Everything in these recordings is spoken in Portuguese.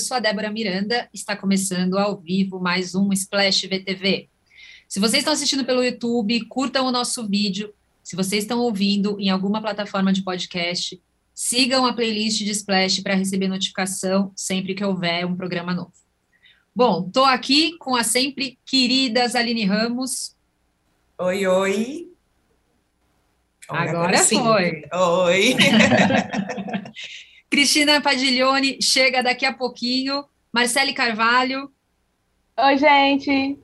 sou a Débora Miranda, está começando ao vivo mais um Splash VTV. Se vocês estão assistindo pelo YouTube, curtam o nosso vídeo. Se vocês estão ouvindo em alguma plataforma de podcast, sigam a playlist de Splash para receber notificação sempre que houver um programa novo. Bom, estou aqui com a sempre querida Aline Ramos. Oi, oi. Agora, foi. Oi. Cristina Padiglione chega daqui a pouquinho. Marcele Carvalho. Oi, gente.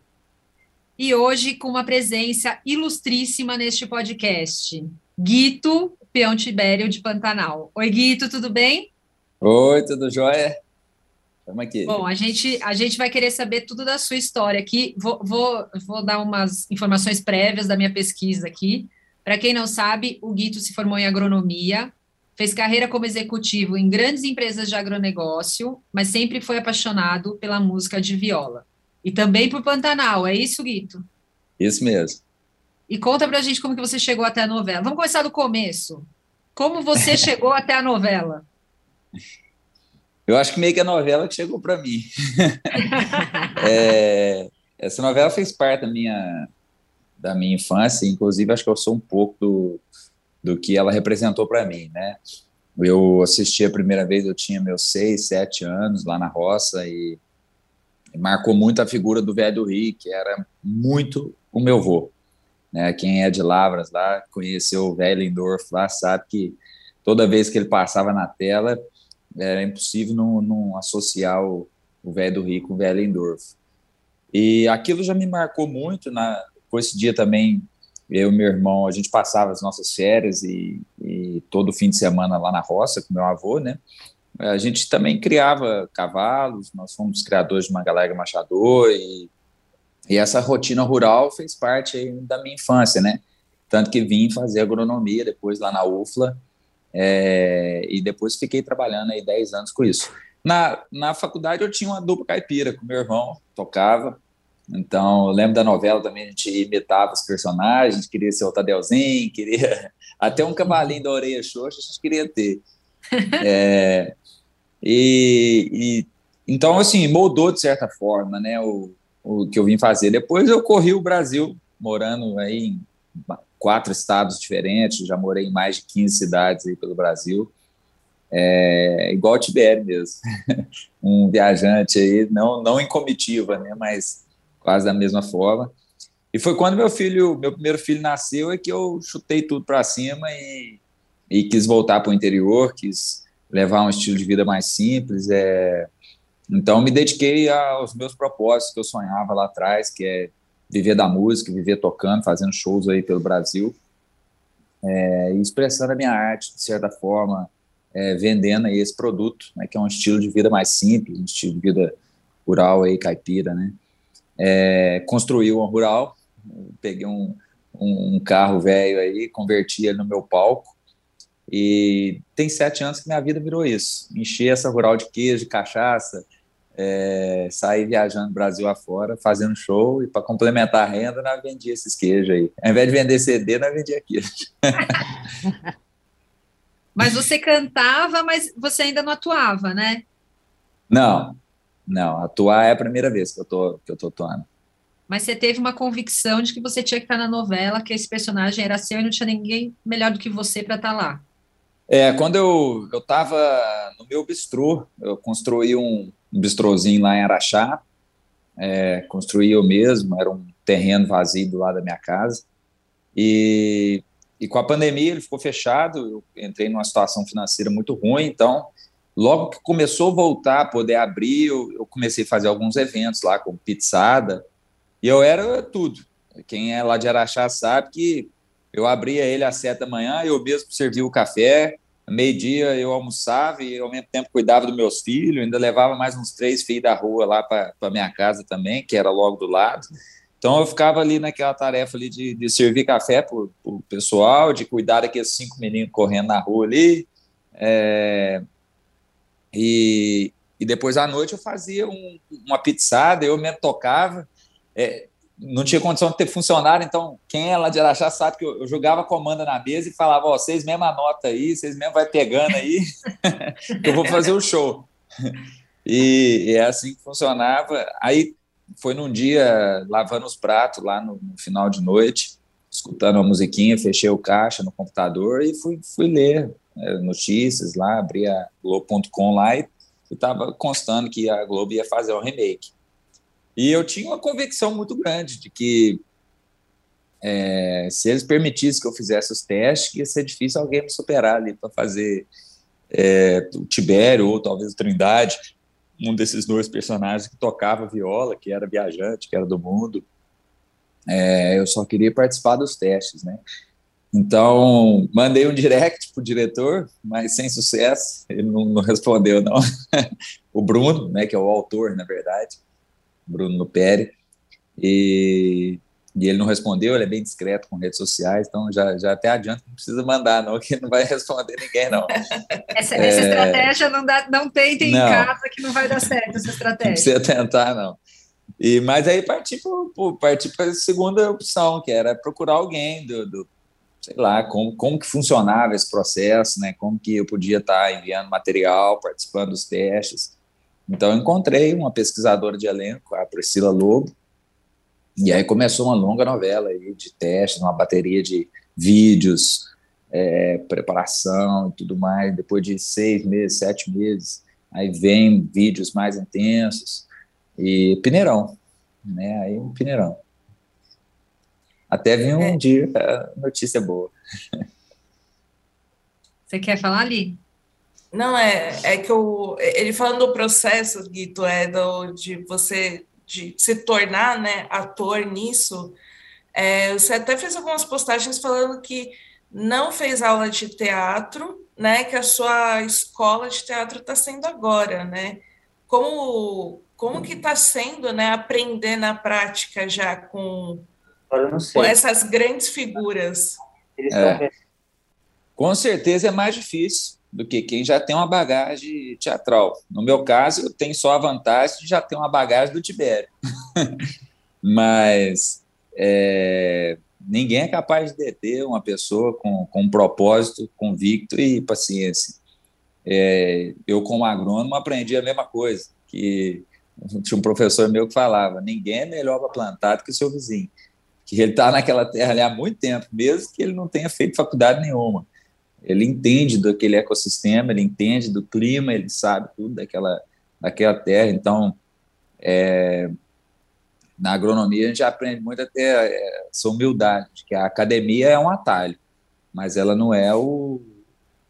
E hoje com uma presença ilustríssima neste podcast. Guito, peão Tibério de Pantanal. Oi, Guito, tudo bem? Oi, tudo jóia? Vamos aqui. Bom, a gente, a gente vai querer saber tudo da sua história aqui. Vou, vou, vou dar umas informações prévias da minha pesquisa aqui. Para quem não sabe, o Guito se formou em agronomia, fez carreira como executivo em grandes empresas de agronegócio, mas sempre foi apaixonado pela música de viola. E também por Pantanal, é isso, Guito? Isso mesmo. E conta pra gente como que você chegou até a novela. Vamos começar do começo. Como você chegou até a novela? Eu acho que meio que a novela que chegou para mim. é, essa novela fez parte da minha, da minha infância, inclusive acho que eu sou um pouco do, do que ela representou para mim, né? Eu assisti a primeira vez, eu tinha meus seis, sete anos lá na roça e, marcou muito a figura do velho Rick, que era muito o meu vô. Né? Quem é de Lavras lá, conheceu o velho Lindorf lá, sabe que toda vez que ele passava na tela, era impossível não, não associar o, velho Rico o velho Lindorf. E aquilo já me marcou muito, na, com esse dia também, eu e meu irmão, a gente passava as nossas férias e, e todo fim de semana lá na roça com meu avô, né? A gente também criava cavalos, nós fomos criadores de uma galega machador e, e essa rotina rural fez parte da minha infância, né? Tanto que vim fazer agronomia depois lá na UFLA é, e depois fiquei trabalhando aí 10 anos com isso. Na, na faculdade eu tinha uma dupla caipira com meu irmão, tocava, então, eu lembro da novela também, a gente imitava os personagens, queria ser o Tadeuzinho, queria até um cavalinho da orelha xoxa, a gente queria ter. É, e, e, então, assim, moldou de certa forma, né, o, o que eu vim fazer. Depois eu corri o Brasil, morando aí em quatro estados diferentes, já morei em mais de 15 cidades aí pelo Brasil. É, igual o Tibério mesmo, um viajante aí, não, não em comitiva, né, mas quase da mesma forma. E foi quando meu filho, meu primeiro filho nasceu, é que eu chutei tudo para cima e, e quis voltar para o interior, quis levar um estilo de vida mais simples. É... Então, me dediquei aos meus propósitos que eu sonhava lá atrás, que é viver da música, viver tocando, fazendo shows aí pelo Brasil, é, e expressando a minha arte, de certa forma, é, vendendo aí esse produto, né, que é um estilo de vida mais simples, um estilo de vida rural aí, caipira, né? É, construí uma rural, peguei um, um, um carro velho aí, converti ele no meu palco, e tem sete anos que minha vida virou isso, encher essa rural de queijo, de cachaça, é, sair viajando Brasil afora, fazendo show, e para complementar a renda, nós vendia esses queijos aí. Ao invés de vender CD, nós vendia queijo. mas você cantava, mas você ainda não atuava, né? Não, não, atuar é a primeira vez que eu tô, que eu tô atuando. Mas você teve uma convicção de que você tinha que estar na novela, que esse personagem era seu e não tinha ninguém melhor do que você para estar lá. É, quando eu eu estava no meu bistrô, eu construí um, um bistrozinho lá em Araxá, é, construí eu mesmo, era um terreno vazio do lado da minha casa, e, e com a pandemia ele ficou fechado, eu entrei numa situação financeira muito ruim, então Logo que começou a voltar a poder abrir, eu, eu comecei a fazer alguns eventos lá, com pizzada, e eu era tudo. Quem é lá de Araxá sabe que eu abria ele às sete da manhã, eu mesmo servia o café, meio-dia eu almoçava e ao mesmo tempo cuidava dos meus filhos, ainda levava mais uns três filhos da rua lá para minha casa também, que era logo do lado. Então eu ficava ali naquela tarefa ali de, de servir café para o pessoal, de cuidar daqueles cinco meninos correndo na rua ali, é, e, e depois à noite eu fazia um, uma pizzada, eu mesmo tocava. É, não tinha condição de ter funcionário, então quem é lá de Araxá sabe que eu, eu jogava comanda na mesa e falava: Ó, vocês mesmo anota aí, vocês mesmo vai pegando aí, que eu vou fazer o show. E, e, é assim que funcionava. Aí foi num dia lavando os pratos lá no, no, final de noite, escutando uma musiquinha, fechei o caixa no computador e fui, fui ler notícias lá, abri a Globo.com lá e estava constando que a Globo ia fazer um remake. E eu tinha uma convicção muito grande de que é, se eles permitissem que eu fizesse os testes, ia ser difícil alguém me superar ali para fazer é, o Tibério ou talvez o Trindade, um desses dois personagens que tocava viola, que era viajante, que era do mundo. É, eu só queria participar dos testes, né? Então, mandei um direct pro diretor, mas sem sucesso, ele não, não respondeu, não. o Bruno, né, que é o autor, na verdade, Bruno Nuperi, e, e ele não respondeu, ele é bem discreto com redes sociais, então já, já até adianta, não precisa mandar, não, que não vai responder ninguém, não. Essa, é, essa estratégia não, dá, não tentem não, em casa que não vai dar certo essa estratégia. Não precisa tentar, não. E, mas aí parti para a segunda opção, que era procurar alguém do, do sei lá, como, como que funcionava esse processo, né? Como que eu podia estar enviando material, participando dos testes. Então, eu encontrei uma pesquisadora de elenco, a Priscila Lobo, e aí começou uma longa novela aí de testes, uma bateria de vídeos, é, preparação e tudo mais. Depois de seis meses, sete meses, aí vem vídeos mais intensos e Pineirão, né? Aí Pineirão. Até vir um é. dia notícia boa. Você quer falar ali? Não, é, é que eu, ele falando do processo, Guito, é do, de você de se tornar né, ator nisso. É, você até fez algumas postagens falando que não fez aula de teatro, né? Que a sua escola de teatro está sendo agora, né? Como, como que está sendo, né? Aprender na prática já com com essas grandes figuras. É. Com certeza é mais difícil do que quem já tem uma bagagem teatral. No meu caso, eu tenho só a vantagem de já ter uma bagagem do Tibério. Mas é, ninguém é capaz de deter uma pessoa com, com um propósito convicto e paciência. É, eu, como agrônomo, aprendi a mesma coisa, que tinha um professor meu que falava, ninguém é melhor para plantar do que o seu vizinho que ele está naquela terra ali há muito tempo, mesmo que ele não tenha feito faculdade nenhuma. Ele entende daquele ecossistema, ele entende do clima, ele sabe tudo daquela, daquela terra. Então, é, na agronomia a gente aprende muito a ter é, essa humildade, que a academia é um atalho, mas ela não é o,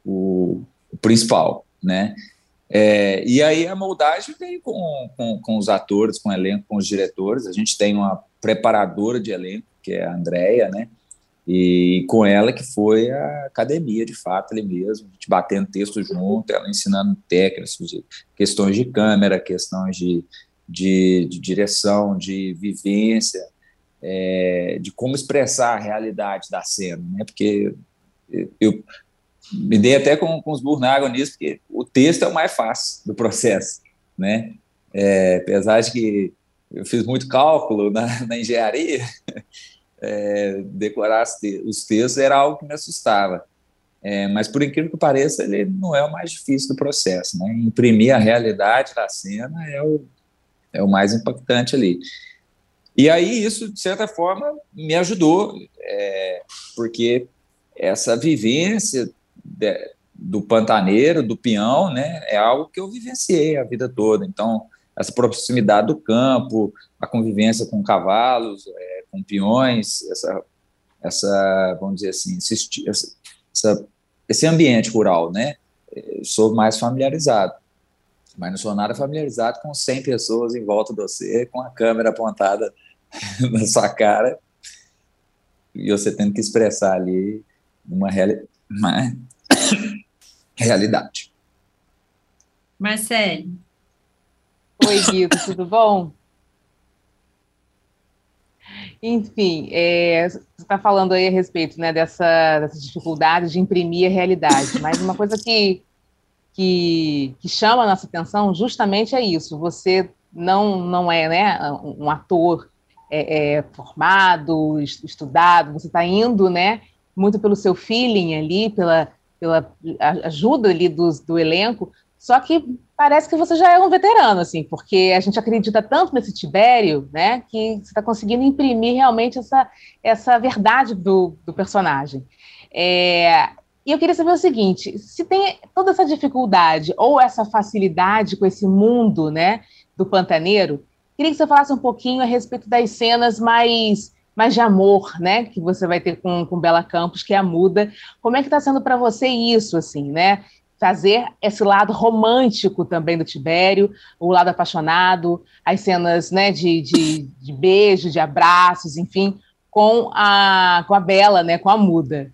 o, o principal, né? É, e aí a moldagem vem com, com, com, os atores, com o elenco, com os diretores. A gente tem uma preparadora de elenco, que é a Andrea, né? E com ela que foi a academia, de fato, ali mesmo, a gente batendo texto junto, ela ensinando técnicas, questões de câmera, questões de, de, de direção, de vivência, é, de como expressar a realidade da cena, né? Porque eu me dei até com, com os burros nisso, porque o texto é o mais fácil do processo, né? É, apesar de que eu fiz muito cálculo na, na engenharia, é, decorar os textos era algo que me assustava. É, mas, por incrível que pareça, ele não é o mais difícil do processo. Né? Imprimir a realidade da cena é o, é o mais impactante ali. E aí, isso, de certa forma, me ajudou, é, porque essa vivência de, do pantaneiro, do peão, né, é algo que eu vivenciei a vida toda. Então, essa proximidade do campo, a convivência com cavalos, é, com peões, essa, essa, vamos dizer assim, esse, essa, esse ambiente rural, né? Eu sou mais familiarizado, mas não sou nada familiarizado com 100 pessoas em volta de você, com a câmera apontada na sua cara, e você tendo que expressar ali uma, reali uma realidade. Marcele, Oi, Guido, tudo bom? Enfim, é, você está falando aí a respeito né, dessa, dessa dificuldade de imprimir a realidade, mas uma coisa que, que, que chama a nossa atenção justamente é isso. Você não, não é né, um ator é, é, formado, estudado, você está indo né, muito pelo seu feeling ali, pela, pela ajuda ali do, do elenco, Só que parece que você já é um veterano, assim, porque a gente acredita tanto nesse Tibério, né, que você está conseguindo imprimir realmente essa, essa verdade do, do personagem. É, e eu queria saber o seguinte: se tem toda essa dificuldade ou essa facilidade com esse mundo, né, do pantaneiro, queria que você falasse um pouquinho a respeito das cenas mais mais de amor, né, que você vai ter com, com Bela Campos, que é a muda. Como é que está sendo para você isso, assim, né? Fazer esse lado romântico também do Tibério, o lado apaixonado, as cenas, né, de, de, de beijo, de abraços, enfim, com a, com a Bela, né, com a muda.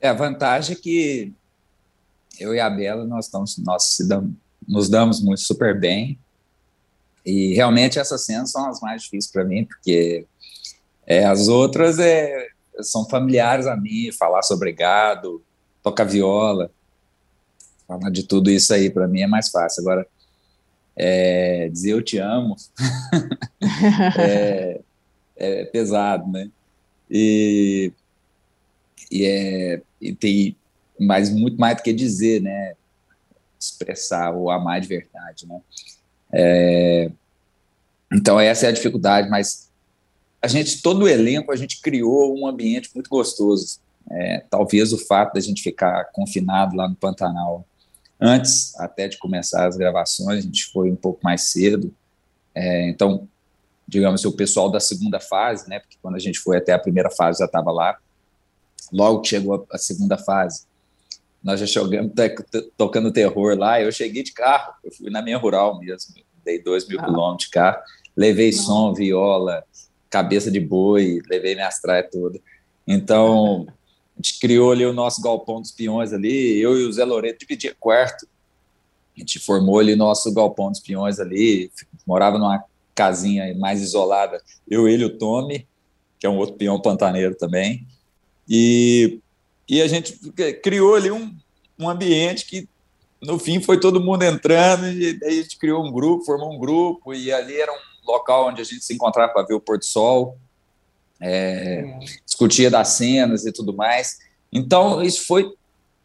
É, a vantagem é que eu e a Bela, nós, estamos, nós damos, nos damos muito super bem, e realmente essas cenas são as mais difíceis para mim, porque é, as outras é, são familiares a mim, falar sobre gado, tocar viola, falar de tudo isso aí para mim é mais fácil. Agora, é, dizer eu te amo é, é, pesado, né? E, e, é, e tem mais, muito mais do que dizer, né? Expressar ou amar de verdade, né? É, então, essa é a dificuldade, mas a gente, todo o elenco, a gente criou um ambiente muito gostoso. É, talvez o fato da gente ficar confinado lá no Pantanal antes até de começar as gravações, a gente foi um pouco mais cedo. É, então, digamos, o pessoal da segunda fase, né? Porque quando a gente foi até a primeira fase já estava lá. Logo que chegou a, a segunda fase, nós já chegamos tocando terror lá. Eu cheguei de carro, eu fui na minha rural mesmo, dei dois mil ah. quilômetros de carro, levei ah. som, viola, cabeça de boi, levei minhas traias todas. Então, a gente criou ali o nosso galpão dos peões ali, eu e o Zé Loreto dividia quarto. A gente formou ali nosso galpão dos peões ali, morava numa casinha mais isolada, eu, ele o Tommy, que é um outro peão pantaneiro também. E e a gente criou ali um, um ambiente que, no fim, foi todo mundo entrando, e aí a gente criou um grupo, formou um grupo, e ali era um local onde a gente se encontrava para ver o pôr do sol, é, é. discutia das cenas e tudo mais. Então, isso foi,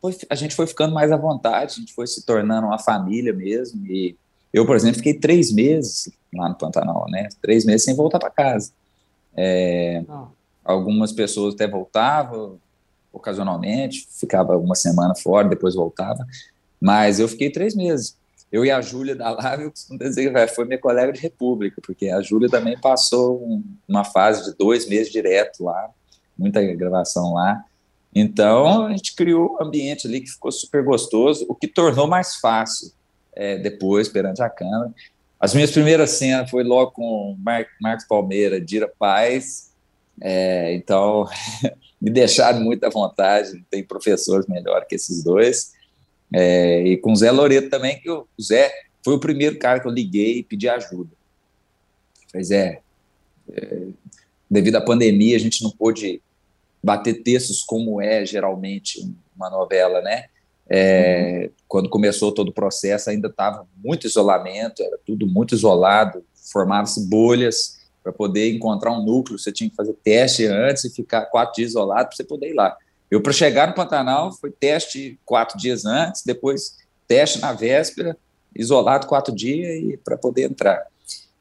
foi, a gente foi ficando mais à vontade, a gente foi se tornando uma família mesmo, e eu, por exemplo, fiquei três meses lá no Pantanal, né? Três meses sem voltar para casa. É, algumas pessoas até voltavam, ocasionalmente, ficava uma semana fora, depois voltava, mas eu fiquei três meses. Eu e a Júlia da Live, eu costumo dizer que foi minha colega de república, porque a Júlia também passou um, uma fase de dois meses direto lá, muita gravação lá. Então, a gente criou um ambiente ali que ficou super gostoso, o que tornou mais fácil é, depois, perante a câmera. As minhas primeiras cenas foi logo com Mar Marcos Palmeira, Dira Paz, é, então me deixaram muito à vontade, tem professores melhor que esses dois. É, e com o Zé Loreto também, que o Zé foi o primeiro cara que eu liguei e pedi ajuda. Pois é, é, devido à pandemia, a gente não pôde bater textos como é geralmente uma novela, né? É, uhum. Quando começou todo o processo, ainda estava muito isolamento, era tudo muito isolado, formavam-se bolhas, para poder encontrar um núcleo, você tinha que fazer teste antes e ficar quatro dias isolado para você poder ir lá. Eu, para chegar no Pantanal, foi teste quatro dias antes, depois teste na véspera, isolado quatro dias e para poder entrar.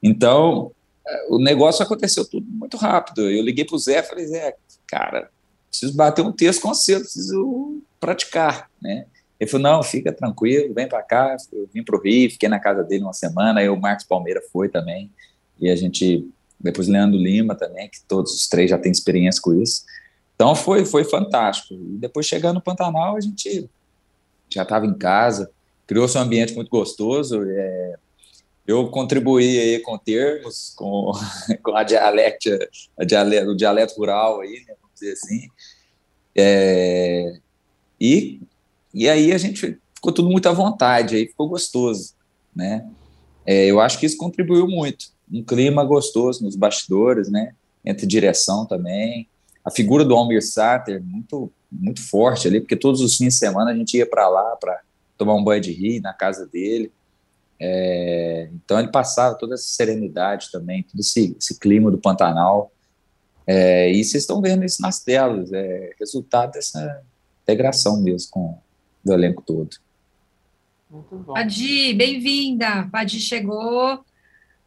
Então, eh, o negócio aconteceu tudo muito rápido. Eu liguei para o Zé e falei, Zé, cara, preciso bater um texto com você, preciso praticar, né? Ele falou, não, fica tranquilo, vem para cá. Eu vim para o Rio, fiquei na casa dele uma semana, aí o Marcos Palmeira foi também, e a gente depois Leandro Lima também, que todos os três já têm experiência com isso. Então foi, foi fantástico. E depois chegando no Pantanal, a gente já estava em casa, criou-se um ambiente muito gostoso. É, eu contribuí aí com termos, com, com a dialética, a dialeto, o dialeto rural aí, né, vamos dizer assim. É, e, e aí a gente ficou tudo muito à vontade, aí ficou gostoso, né? É, eu acho que isso contribuiu muito um clima gostoso nos bastidores, né? Entre direção também. A figura do Almir Sater, muito, muito forte ali, porque todos os fins de semana a gente ia para lá para tomar um banho de rio na casa dele. É, então ele passava toda essa serenidade também, todo esse, esse clima do Pantanal. É, e vocês estão vendo isso nas telas, é resultado dessa integração mesmo com o elenco todo. Muito bom. Padi, bem-vinda. Padi chegou.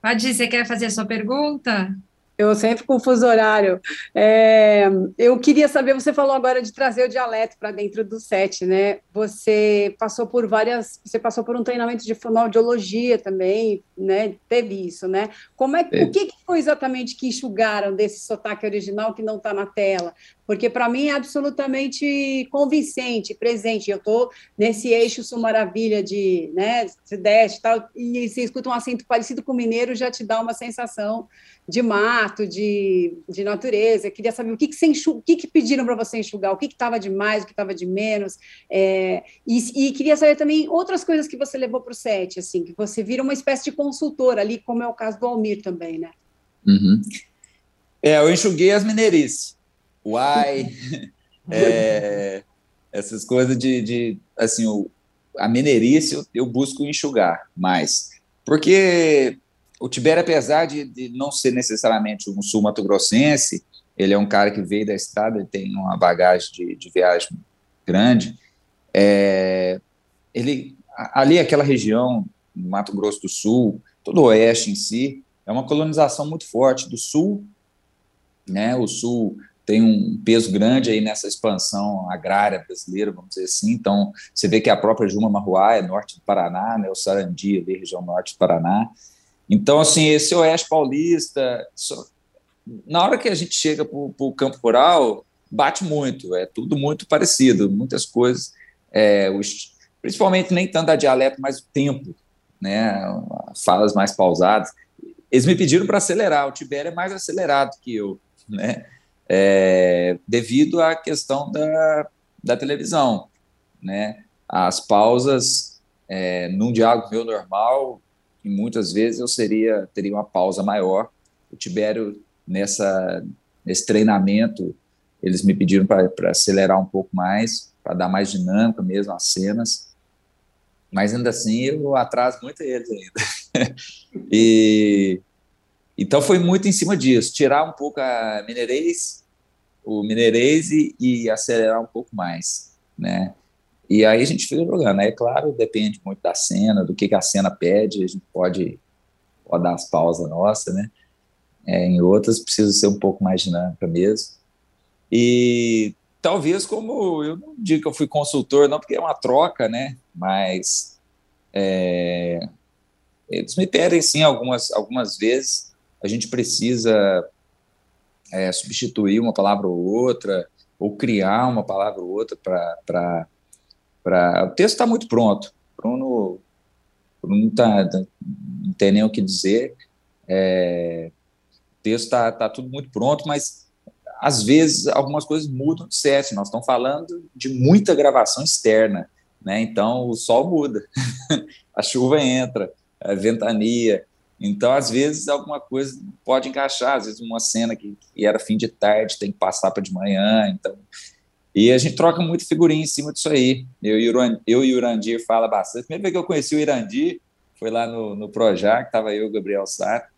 Padi, você quer fazer a sua pergunta? Eu sempre confuso horário. É, eu queria saber, você falou agora de trazer o dialeto para dentro do set, né? Você passou por várias, você passou por um treinamento de fonoaudiologia também, né? Teve isso, né? Como é, o que, que foi exatamente que enxugaram desse sotaque original que não está na tela? Porque para mim é absolutamente convincente, presente. Eu estou nesse eixo sul maravilha de, né, Sudeste, tal, e você escuta um acento parecido com o mineiro, já te dá uma sensação de mato, de, de natureza. Eu queria saber o que, que, enxug... o que, que pediram para você enxugar, o que estava de mais, o que estava de menos. É... E, e, queria saber também outras coisas que você levou para o set, assim, que você vira uma espécie de consultor ali, como é o caso do Almir também, né? Uhum. É, eu enxuguei as mineirices. Uai, é, essas coisas de, de assim, o, a mineirice eu, eu busco enxugar mais. Porque o Tibério, apesar de, de não ser necessariamente um sul-mato-grossense, ele é um cara que veio da estrada, ele tem uma bagagem de, de viagem grande. É, ele ali aquela região, Mato Grosso do Sul, todo o oeste em si, é uma colonização muito forte do sul, né? O sul tem um peso grande aí nessa expansão agrária brasileira, vamos dizer assim. Então, você vê que a própria Juma Marruá é norte do Paraná, né? O Sarandi, ali, região norte do Paraná. Então, assim, esse oeste paulista, só, na hora que a gente chega para o campo rural, bate muito, é tudo muito parecido, muitas coisas, é, os, principalmente nem tanto a dialeto, mas o tempo, né, falas mais pausadas. Eles me pediram para acelerar, o Tibério é mais acelerado que eu, né, é, devido à questão da, da televisão, né, as pausas é, num diálogo meu normal, e muitas vezes eu seria teria uma pausa maior. O Tibério nessa nesse treinamento eles me pediram para acelerar um pouco mais, para dar mais dinâmica mesmo às cenas. Mas ainda assim eu atraso muito eles ainda. e então foi muito em cima disso, tirar um pouco a mineirês, o mineirês e, e acelerar um pouco mais, né? E aí a gente fica jogando. Aí, claro, depende muito da cena, do que, que a cena pede, a gente pode, pode dar as pausas nossas, né? É, em outras precisa ser um pouco mais dinâmica mesmo. E talvez como, eu não digo que eu fui consultor, não, porque é uma troca, né? Mas é, eles me pedem, sim, algumas, algumas vezes a gente precisa é, substituir uma palavra ou outra, ou criar uma palavra ou outra para Pra... O texto está muito pronto. Bruno, Bruno tá, tá, não tem nem o que dizer. É, o texto está tá tudo muito pronto, mas às vezes algumas coisas mudam de set. Nós estamos falando de muita gravação externa, né? Então o sol muda, a chuva entra, a ventania. Então, às vezes, alguma coisa pode encaixar. Às vezes, uma cena que, que era fim de tarde tem que passar para de manhã. Então, e a gente troca muito figurinha em cima disso aí. Eu e o, Irandir fala bastante. Primeira vez que eu conheci o Irandir foi lá no, no Projac, estava eu e o Gabriel Sato.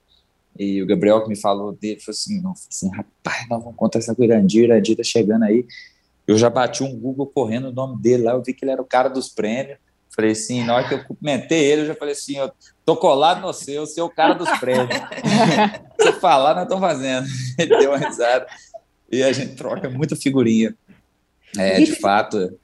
E o Gabriel que me falou dele, falou assim, não, assim rapaz, nós vamos contar essa com o Irandir, o Irandir tá chegando aí. Eu já bati um Google correndo o nome dele lá, eu vi que ele era o cara dos prêmios. Falei assim, na hora que eu cumprimentei ele, eu já falei assim, eu tô colado no seu, você é o cara dos prêmios. Você falar, nós estamos fazendo. Ele deu uma risada. E a gente troca muita figurinha. É, de fato.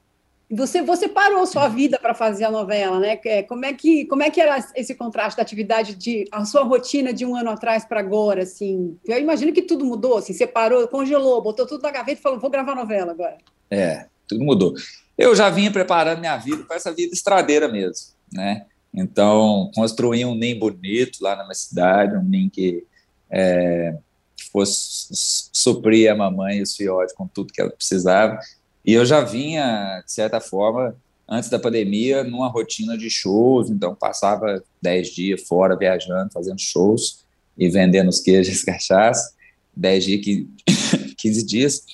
Você, você parou sua vida para fazer a novela, né? É, como é que como é que era esse contraste da atividade de a sua rotina de um ano atrás para agora, assim? Eu imagino que tudo mudou, assim. Você parou, congelou, botou tudo na gaveta e falou: vou gravar novela agora. É, tudo mudou. Eu já vinha preparando minha vida para essa vida estradeira mesmo, né? Então, construí um NEM bonito lá na minha cidade, um NEM que é, fosse suprir a mamãe e os filhotes com tudo que ela precisava. E eu já vinha, de certa forma, antes da pandemia, numa rotina de shows, então passava 10 dias fora viajando, fazendo shows e vendendo os queijos e cachaça, 10 dias, 15 dias,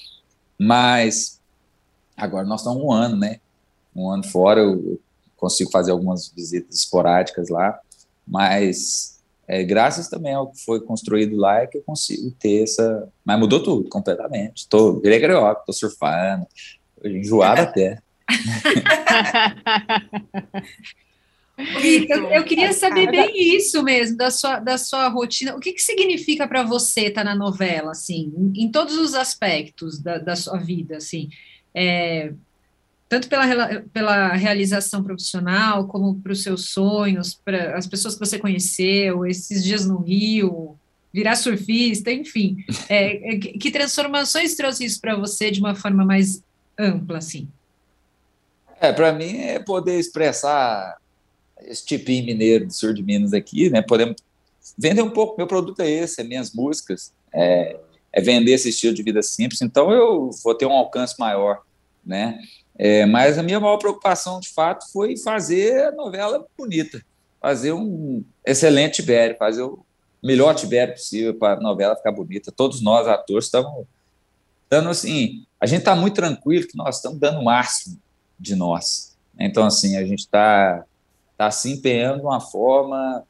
mas agora nós estamos um ano, né? Um ano fora, eu consigo fazer algumas visitas esporádicas lá, mas é, graças também ao que foi construído lá é que eu consigo ter essa. Mas mudou tudo completamente. Estou carioca, estou surfando, enjoado até. Eu, eu, queria saber bem isso mesmo, da sua, da sua rotina. O que, que significa para você estar tá na novela, assim, em, em, todos os aspectos da, da sua vida, assim? É, tanto pela, pela realização profissional, como para os seus sonhos, para as pessoas que você conheceu, esses dias no Rio, virar surfista, enfim. É, é que transformações trouxe isso para você de uma forma mais ampla, assim? É, para mim é poder expressar esse tipinho mineiro do sul de Minas aqui, né? Podemos vender um pouco. Meu produto é esse, é minhas músicas, é, é vender esse estilo de vida simples. Então eu vou ter um alcance maior, né? É, mas a minha maior preocupação, de fato, foi fazer a novela bonita, fazer um excelente Tibério, fazer o melhor Tibério possível para a novela ficar bonita. Todos nós, atores, estamos dando assim. A gente está muito tranquilo que nós estamos dando o máximo de nós. Então, assim, a gente está tá se empenhando de uma forma,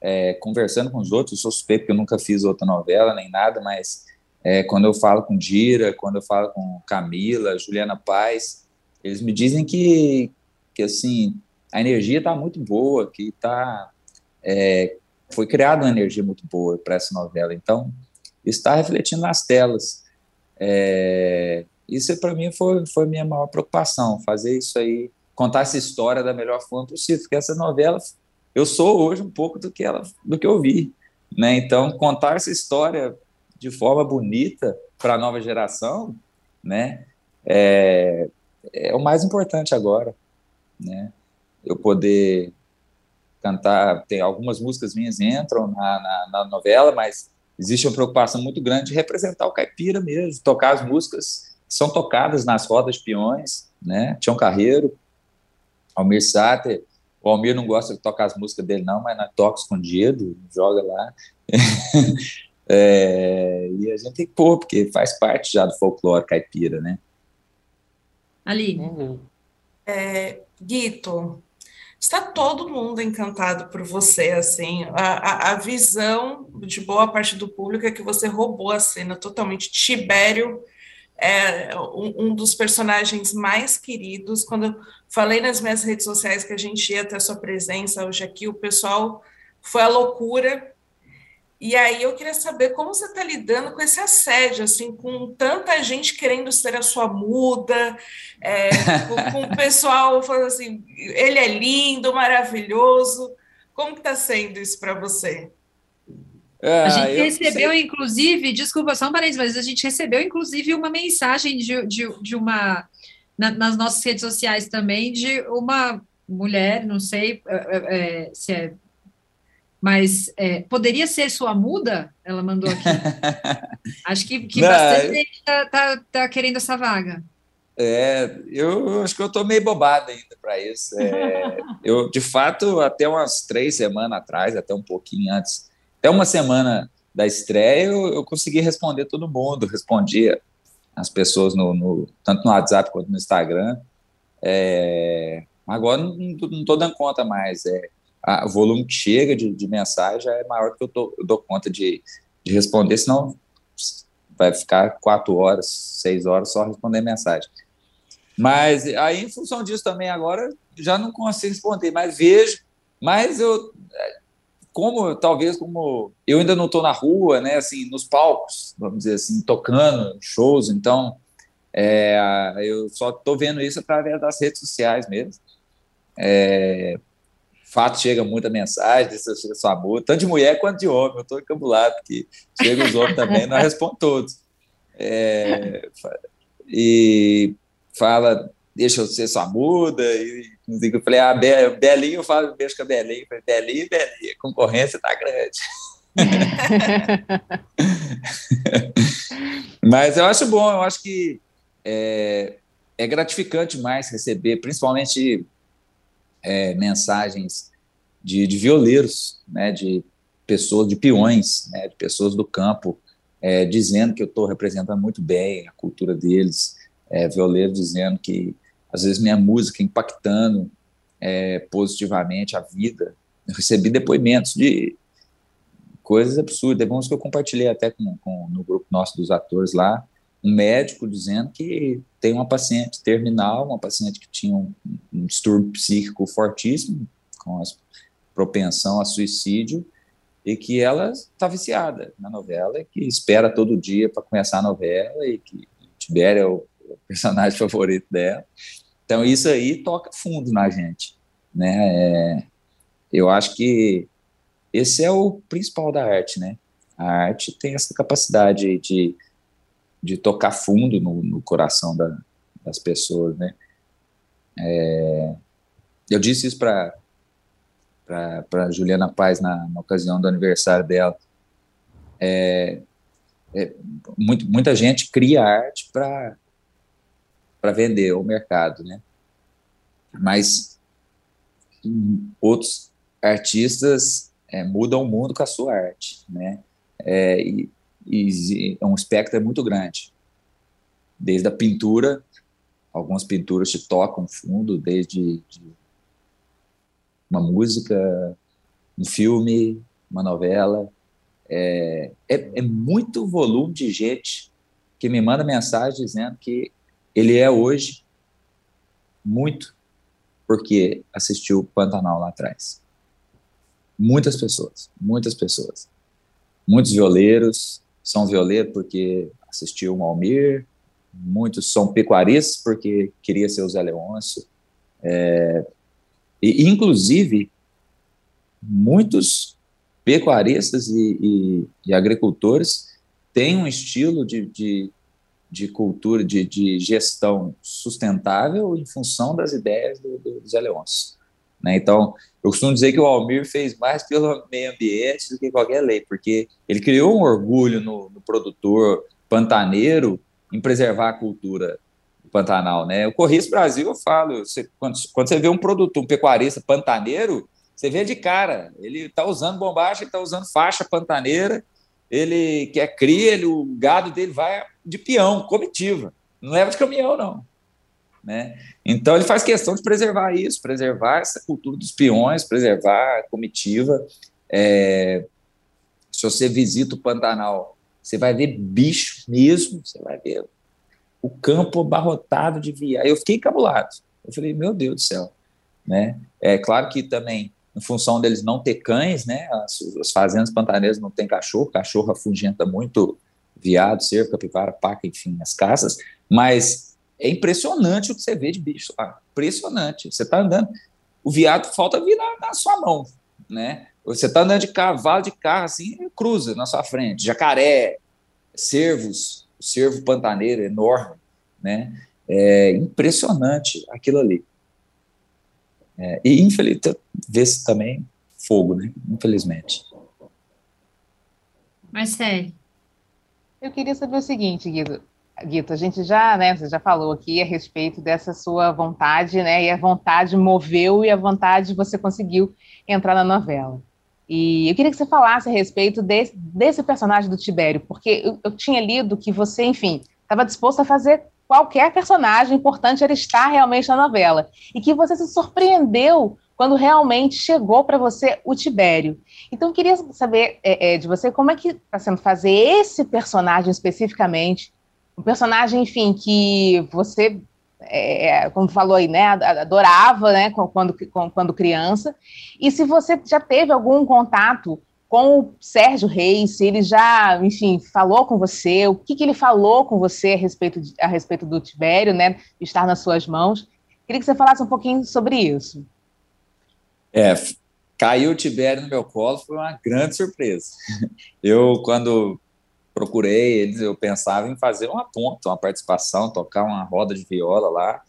é, conversando com os outros. Eu sou suspeito que eu nunca fiz outra novela nem nada, mas é, quando eu falo com Dira, quando eu falo com Camila, Juliana Paz, eles me dizem que, que assim, a energia está muito boa, que tá, é, foi criada uma energia muito boa para essa novela. Então, está refletindo nas telas. É, isso para mim foi, foi minha maior preocupação, fazer isso aí, contar essa história da melhor forma possível, porque essa novela eu sou hoje um pouco do que ela, do que eu vi, né? Então contar essa história de forma bonita para a nova geração, né? É, é o mais importante agora, né? Eu poder cantar, tem algumas músicas minhas entram na, na, na novela, mas existe uma preocupação muito grande de representar o caipira mesmo, tocar as músicas que são tocadas nas rodas de peões, né? Tião Carreiro, Almir Sater, o Almir não gosta de tocar as músicas dele não, mas nós toca escondido, joga lá. é, e a gente tem que pôr, porque faz parte já do folclore caipira, né? Ali. Uhum. É, Guito, está todo mundo encantado por você, assim, a, a, a, visão de boa parte do público é que você roubou a cena totalmente. Tibério é um, um dos personagens mais queridos. Quando eu falei nas minhas redes sociais que a gente ia ter a sua presença hoje aqui, o pessoal foi a loucura, e aí eu queria saber como você está lidando com esse assédio, assim, com tanta gente querendo ser a sua muda, é, com, com, o pessoal falando assim, ele é lindo, maravilhoso. Como está sendo isso para você? É, a gente recebeu, sei. inclusive, desculpa só um parênteses, mas a gente recebeu, inclusive, uma mensagem de, de, de uma, na, nas nossas redes sociais também, de uma mulher, não sei é, é, é se é mas é, poderia ser sua muda? Ela mandou aqui. acho que, que Não, bastante gente está tá, tá querendo essa vaga. É, eu acho que eu estou meio bobado ainda para isso. É, eu, de fato, até umas três semanas atrás, até um pouquinho antes, até uma semana da estreia, eu, eu consegui responder todo mundo, respondia as pessoas no, no, tanto no WhatsApp quanto no Instagram. É, agora não estou dando conta mais. É, a, o volume que chega de, de mensagem é maior que eu, tô, eu dou conta de, de responder, senão vai ficar quatro horas, seis horas só responder mensagem. Mas aí, em função disso também, agora já não consigo responder, mas vejo, mas eu, como talvez como eu ainda não estou na rua, né, assim, nos palcos, vamos dizer assim, tocando shows, então é, eu só estou vendo isso através das redes sociais mesmo. É, fato chega muita mensagem, seu amor, tanto de mulher quanto de homem, eu estou encabulado, porque chega os homens também, não respondo todos. É, e fala, deixa eu ser sua muda, e eu falei, ah, Belinho, eu falo, beijo com a Belinho, falei, Belinho, Belinho, a concorrência está grande. Mas eu acho bom, eu acho que é, é gratificante mais receber, principalmente é, mensagens de, de, violeiros, né, de pessoas, de peões, né, de pessoas do campo, é, dizendo que eu estou representando muito bem a cultura deles, é, violeiro dizendo que às vezes minha música impactando é, positivamente a vida. Eu recebi depoimentos de coisas absurdas, alguns que eu compartilhei até com, com, no grupo nosso dos atores lá, um médico dizendo que tem uma paciente terminal, uma paciente que tinha um, um distúrbio psíquico fortíssimo, com propensão a suicídio, e que ela está viciada na novela, e que espera todo dia para começar a novela, e que Tibério é o personagem favorito dela. Então, isso aí toca fundo na gente. Né? É, eu acho que esse é o principal da arte, né? A arte tem essa capacidade de, de tocar fundo no, no coração da, das pessoas, né? É, eu disse isso para para Juliana Paz na, na, ocasião do aniversário dela. É, é, muito, muita gente cria arte para para vender ao mercado, né? Mas outros artistas é, mudam o mundo com a sua arte, né? É, e, e é um espectro muito grande, desde a pintura, algumas pinturas te tocam fundo, desde de uma música, um filme, uma novela, é, é, é, muito volume de gente que me manda mensagem dizendo que ele é hoje muito porque assistiu Pantanal lá atrás. Muitas pessoas, muitas pessoas. Muitos violeiros são violeiros porque assistiu o Almir, muitos são pecuaristas porque queria ser o Zé Leôncio. É, e, inclusive, muitos pecuaristas e, e, e, agricultores têm um estilo de, de, de cultura, de, de, gestão sustentável em função das ideias do, do Zé Leôncio. Né? Então, eu costumo dizer que o Almir fez mais pelo meio ambiente do que qualquer lei, porque ele criou um orgulho no, no produtor pantaneiro em preservar a cultura do Pantanal. Né? O Correios Brasil, eu falo, você, quando, quando você vê um produtor, um pecuarista pantaneiro, você vê de cara, ele está usando bombacha, ele está usando faixa pantaneira, ele quer cria, ele, o gado dele vai de peão, comitiva, não leva de caminhão, não. Né? Então ele faz questão de preservar isso, preservar essa cultura dos peões, preservar a comitiva. É, se você visita o Pantanal, você vai ver bicho mesmo, você vai ver o campo abarrotado de viado. Eu fiquei encabulado. Eu falei, meu Deus do céu. Né? É claro que também, em função deles não ter cães, né, as, as fazendas pantaneiras não têm cachorro, cachorro afugenta muito viado, cervo, capivara, paca, enfim, as caças, mas é impressionante o que você vê de bicho lá. Impressionante. Você está andando, o viado falta vir na, na sua mão, né? Você está andando de cavalo de carro assim, cruza na sua frente. Jacaré, cervos, cervo pantaneiro enorme, né? É impressionante aquilo ali. É, e infelizmente vê-se também fogo, né? Infelizmente. Marcelo. Eu queria saber o seguinte, Guido. Guito, a gente já, né, você já falou aqui a respeito dessa sua vontade, né, e a vontade moveu e a vontade você conseguiu entrar na novela. E eu queria que você falasse a respeito desse, desse personagem do Tibério, porque eu, eu tinha lido que você, enfim, estava disposto a fazer qualquer personagem, importante era estar realmente na novela, e que você se surpreendeu quando realmente chegou para você o Tibério. Então, eu queria saber é, é, de você como é que está sendo fazer esse personagem especificamente, um personagem, enfim, que você, é, como falou aí, né, adorava, né, quando, quando criança, e se você já teve algum contato com o Sérgio Reis, se ele já, enfim, falou com você, o que, que ele falou com você a respeito, de, a respeito do Tibério, né, estar nas suas mãos. Queria que você falasse um pouquinho sobre isso. É, caiu o Tibério no meu colo, foi uma grande surpresa. Eu, quando procurei eles, eu pensava em fazer uma ponta, uma participação, tocar uma roda de viola lá.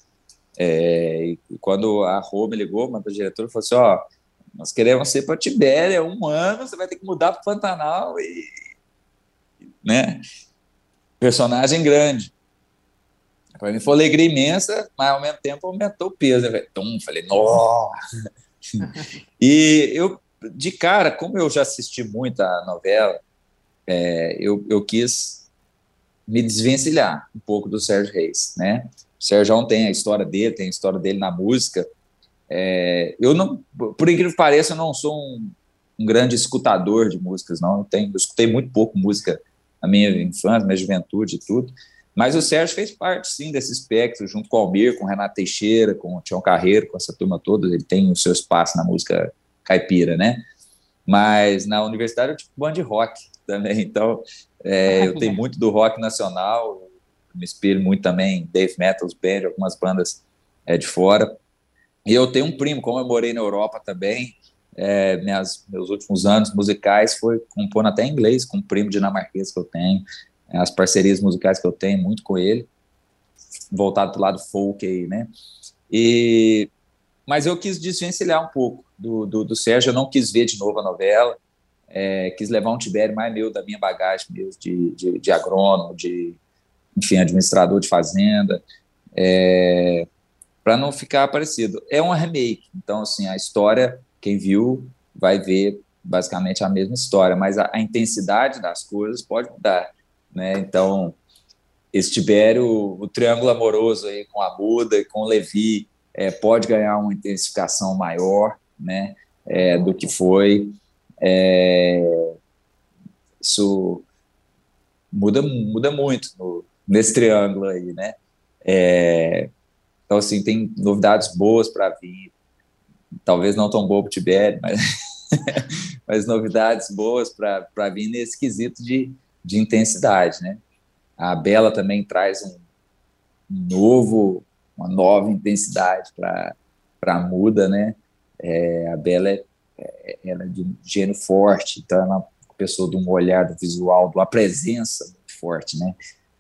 É, e quando a Rô me ligou, mandou a diretora, falou assim: ó, nós queremos ser para Tibéria, um ano você vai ter que mudar para o Pantanal e. né? Personagem grande. Para mim foi alegria imensa, mas ao mesmo tempo aumentou o peso. Né? Então, falei, nossa! e eu, de cara, como eu já assisti muito a novela, é, eu, eu quis me desvencilhar um pouco do Sérgio Reis, né? O Sérgio tem a história dele, tem a história dele na música. É, eu não, por incrível que pareça, eu não sou um, um grande escutador de músicas, não. Eu, tenho, eu escutei muito pouco música na minha infância, minha juventude e tudo. Mas o Sérgio fez parte, sim, desse espectro, junto com o Almir, com o Renato Teixeira, com o Tião Carreiro, com essa turma toda. Ele tem o seu espaço na música caipira, né? Mas na universidade eu tipo band de rock também. Então, é, eu tenho muito do rock nacional, me espelho muito também em Dave Metals Band, algumas bandas é, de fora. E eu tenho um primo, como eu morei na Europa também, é, minhas, meus últimos anos musicais foi compondo até em inglês, com um primo dinamarquês que eu tenho, as parcerias musicais que eu tenho muito com ele, voltado para o lado folk aí, né? E, mas eu quis desvencilhar um pouco do, do, do Sérgio, eu não quis ver de novo a novela, é, quis levar um Tibério mais meu, da minha bagagem mesmo, de, de, de agrônomo, de, enfim, administrador de fazenda, é, para não ficar parecido. É um remake, então, assim, a história, quem viu vai ver basicamente a mesma história, mas a, a intensidade das coisas pode mudar, né? Então, esse Tibério, o triângulo amoroso aí com a Buda e com o Levi, é, pode ganhar uma intensificação maior, né, é, do que foi. É, isso muda, muda muito no, nesse triângulo aí, né? É, então, assim, tem novidades boas para vir. Talvez não tão boa para o Tibete, mas, mas novidades boas para vir nesse quesito de, de intensidade, né? A Bela também traz um, novo, uma nova intensidade para a muda, né? É, a Bela é, é, ela é de um gênio forte, então ela é uma pessoa de um olhar do visual, de uma presença muito forte, né?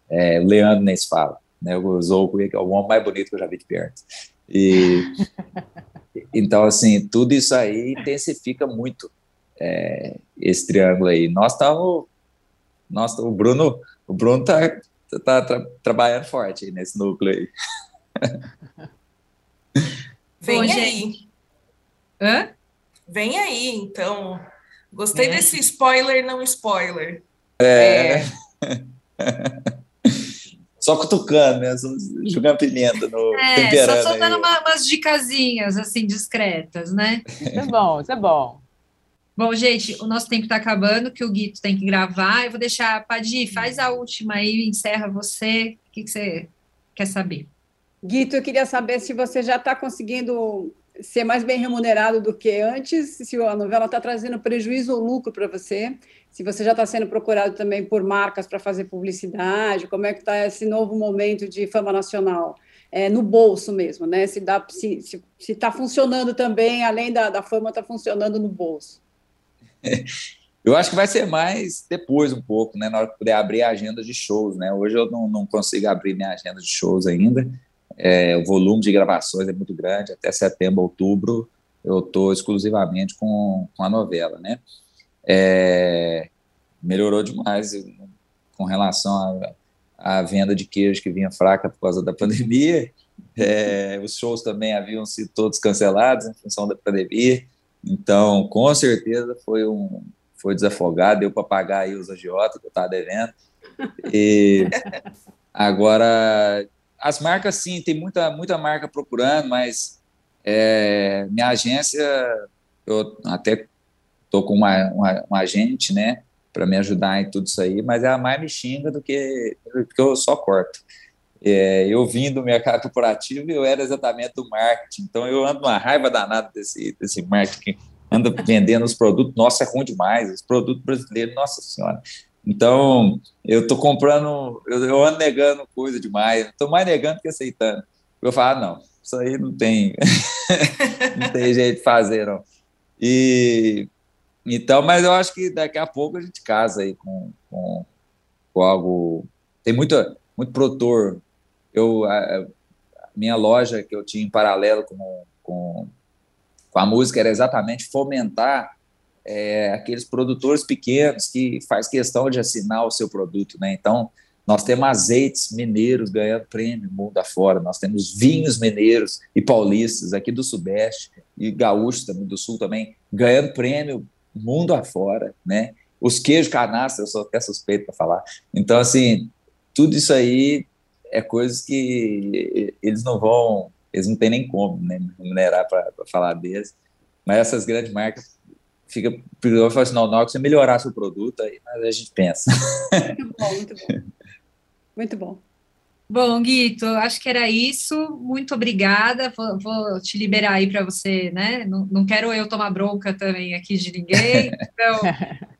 É, Leandro nem se fala, né? O Zouco é o homem mais bonito que eu já vi de perto. E, então, assim, tudo isso aí intensifica muito é, esse triângulo aí. Nós estamos, nós, o Bruno, o Bruno tá, tá tra, trabalhando forte nesse núcleo aí. Vem Bom, aí. Hã? Vem aí, então. Gostei é. desse spoiler, não spoiler. É. é. Só cutucando, né? Jogando pimenta no é, temperando. Só soltando uma, umas dicasinhas, assim, discretas, né? Isso é bom, isso é bom. Bom, gente, o nosso tempo está acabando, que o Guito tem que gravar. Eu vou deixar, Padi, faz a última aí, encerra você. O que, que você quer saber? Guito, eu queria saber se você já está conseguindo ser mais bem remunerado do que antes, se a novela está trazendo prejuízo ou lucro para você, se você já está sendo procurado também por marcas para fazer publicidade, como é que está esse novo momento de fama nacional? É, no bolso mesmo, né? Se está se, se, se tá funcionando também, além da, da fama, está funcionando no bolso. Eu acho que vai ser mais depois um pouco, né? Na hora que puder abrir a agenda de shows, né? Hoje eu não, não consigo abrir minha agenda de shows ainda, é, o volume de gravações é muito grande, até setembro, outubro, eu estou exclusivamente com, com a novela, né? É, melhorou demais com relação à venda de queijo que vinha fraca por causa da pandemia. É, os shows também haviam sido todos cancelados em função da pandemia. Então, com certeza foi um foi desafogado, deu para pagar aí os agiotas que eu estava devendo. E agora as marcas, sim, tem muita, muita marca procurando, mas é, minha agência, eu até estou com uma, uma, agente, né, para me ajudar em tudo isso aí, mas ela mais me xinga do que porque eu só corto. É, eu vim do mercado corporativo e eu era exatamente do marketing, então eu ando uma raiva danada desse, desse marketing que anda vendendo os produtos, nossa, é ruim demais, os produtos brasileiros, nossa senhora. Então, eu estou comprando, eu, eu, ando negando coisa demais, estou mais negando que aceitando. Eu falo, ah, não, isso aí não tem, não tem jeito de fazer, não. E, então, mas eu acho que daqui a pouco a gente casa aí com, com, com algo. Tem muito, muito produtor. Eu, a, minha loja que eu tinha em paralelo com, com, com a música era exatamente fomentar é, aqueles produtores pequenos que faz questão de assinar o seu produto, né? Então, nós temos azeites mineiros ganhando prêmio mundo afora, nós temos vinhos mineiros e paulistas aqui do Sudeste e gaúchos também do Sul também ganhando prêmio mundo afora, né? Os queijos canastra, eu sou até suspeito para falar. Então, assim, tudo isso aí é coisas que eles não vão, eles não têm nem como né, remunerar para falar deles. Mas essas grandes marcas fica eu falo assim, não, na hora que você melhorar seu produto, aí a gente pensa. Muito bom, muito bom. Muito bom. Bom, Guito, acho que era isso. Muito obrigada. Vou, vou te liberar aí para você, né? Não, não, quero eu tomar bronca também aqui de ninguém. Então,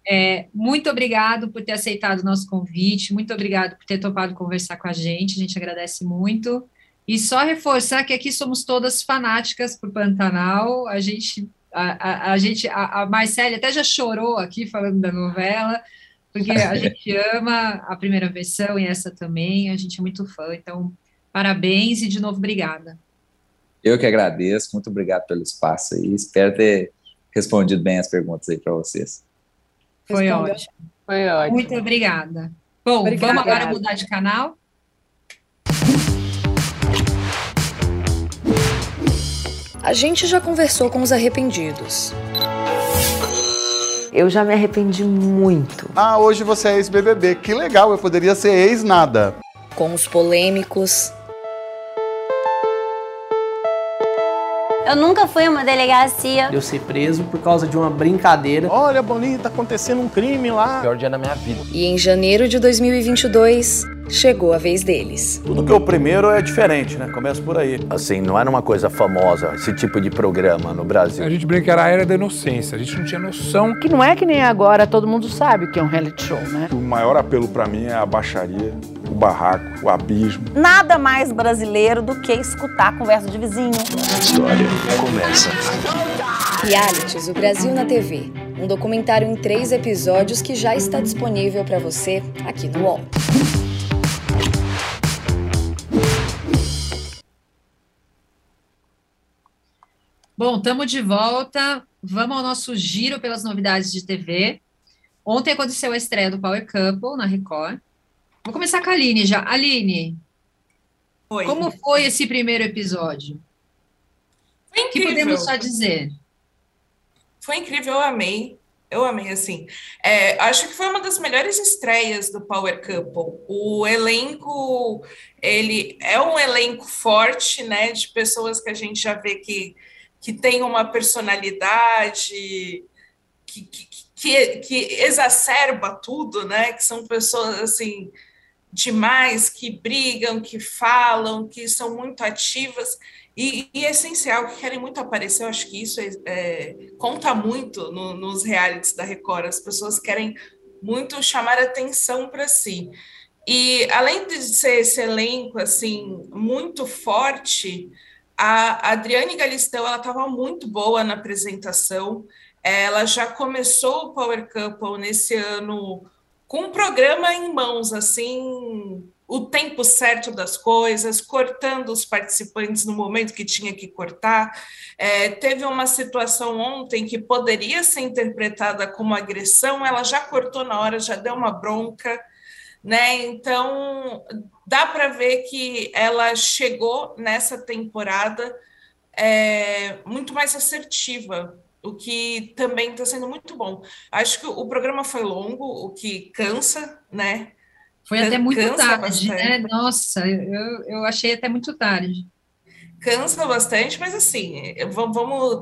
é, muito obrigado por ter aceitado o nosso convite. Muito obrigado por ter topado conversar com a gente. A gente agradece muito. E só reforçar que aqui somos todas fanáticas por Pantanal. A gente, a, a, a gente, a, a Marcele até já chorou aqui falando da novela porque a gente ama a primeira versão e essa também, a gente é muito fã, então parabéns e de novo obrigada. Eu que agradeço, muito obrigado pelo espaço aí, espero ter respondido bem as perguntas aí para vocês. Foi Respondeu. ótimo. Foi ótimo. Muito obrigada. Bom, obrigada. vamos agora mudar de canal? A gente já conversou com os arrependidos. Eu já me arrependi muito. Ah, hoje você é ex-BBB. Que legal, eu poderia ser ex-nada. Com os polêmicos. Eu nunca fui a uma delegacia. Eu ser preso por causa de uma brincadeira. Olha, Boninho, tá acontecendo um crime lá. Pior dia da minha vida. E em janeiro de 2022, chegou a vez deles. Tudo que é o primeiro é diferente, né? Começa por aí. Assim, não era uma coisa famosa esse tipo de programa no Brasil. A gente brinca que era a era da inocência, a gente não tinha noção. Que não é que nem agora todo mundo sabe que é um reality show, né? O maior apelo para mim é a baixaria, o barraco, o abismo. Nada mais brasileiro do que escutar a conversa de vizinho. A história começa Realities, o Brasil na TV. Um documentário em três episódios que já está disponível para você aqui no UOL. Bom, estamos de volta. Vamos ao nosso giro pelas novidades de TV. Ontem aconteceu a estreia do Power Couple na Record. Vou começar com a Aline já. Aline, Oi. como foi esse primeiro episódio? Foi incrível. O que podemos só dizer? Foi incrível, eu amei. Eu amei, assim. É, acho que foi uma das melhores estreias do Power Couple. O elenco, ele é um elenco forte, né? De pessoas que a gente já vê que que tem uma personalidade que, que, que, que, exacerba tudo, né? Que são pessoas assim demais, que brigam, que falam, que são muito ativas e, e é essencial, que querem muito aparecer. Eu acho que isso é, é, conta muito no, nos realities da Record. As pessoas querem muito chamar atenção para si. E além de ser esse elenco assim muito forte, a Adriane Galistão ela estava muito boa na apresentação. Ela já começou o Power Couple nesse ano com um programa em mãos, assim, o tempo certo das coisas, cortando os participantes no momento que tinha que cortar. É, teve uma situação ontem que poderia ser interpretada como agressão, ela já cortou na hora, já deu uma bronca, né? Então dá para ver que ela chegou nessa temporada é, muito mais assertiva, o que também está sendo muito bom. Acho que o programa foi longo, o que cansa, né? Foi até muito tarde, bastante. né? Nossa, eu, eu achei até muito tarde. Cansa bastante, mas assim, vamos.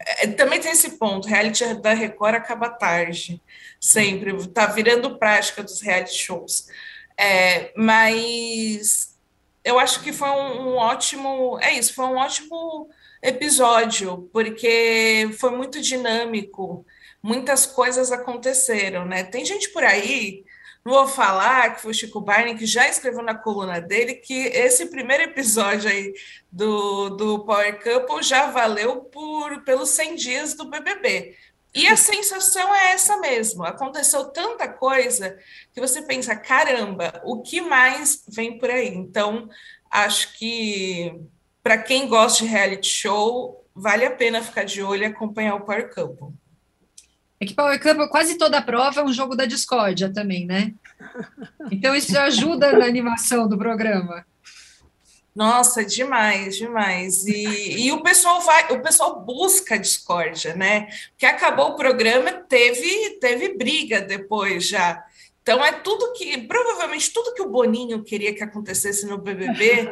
É, também tem esse ponto, reality da Record acaba tarde, sempre, tá virando prática dos reality shows. É, mas eu acho que foi um, um, ótimo. É isso, foi um ótimo episódio, porque foi muito dinâmico, muitas coisas aconteceram, né? Tem gente por aí, vou falar que foi o Chico Barney, que já escreveu na coluna dele que esse primeiro episódio aí do, do Power Couple já valeu por pelos 100 dias do BBB e a sensação é essa mesmo. Aconteceu tanta coisa que você pensa, caramba, o que mais vem por aí? Então, acho que para quem gosta de reality show, vale a pena ficar de olho e acompanhar o Power Couple. É que Power Couple, quase toda a prova é um jogo da discórdia também, né? Então isso ajuda na animação do programa. Nossa, demais, demais. E, e o pessoal vai, o pessoal busca discórdia, né? Porque acabou o programa, teve, teve briga depois já. Então é tudo que, provavelmente tudo que o Boninho queria que acontecesse no BBB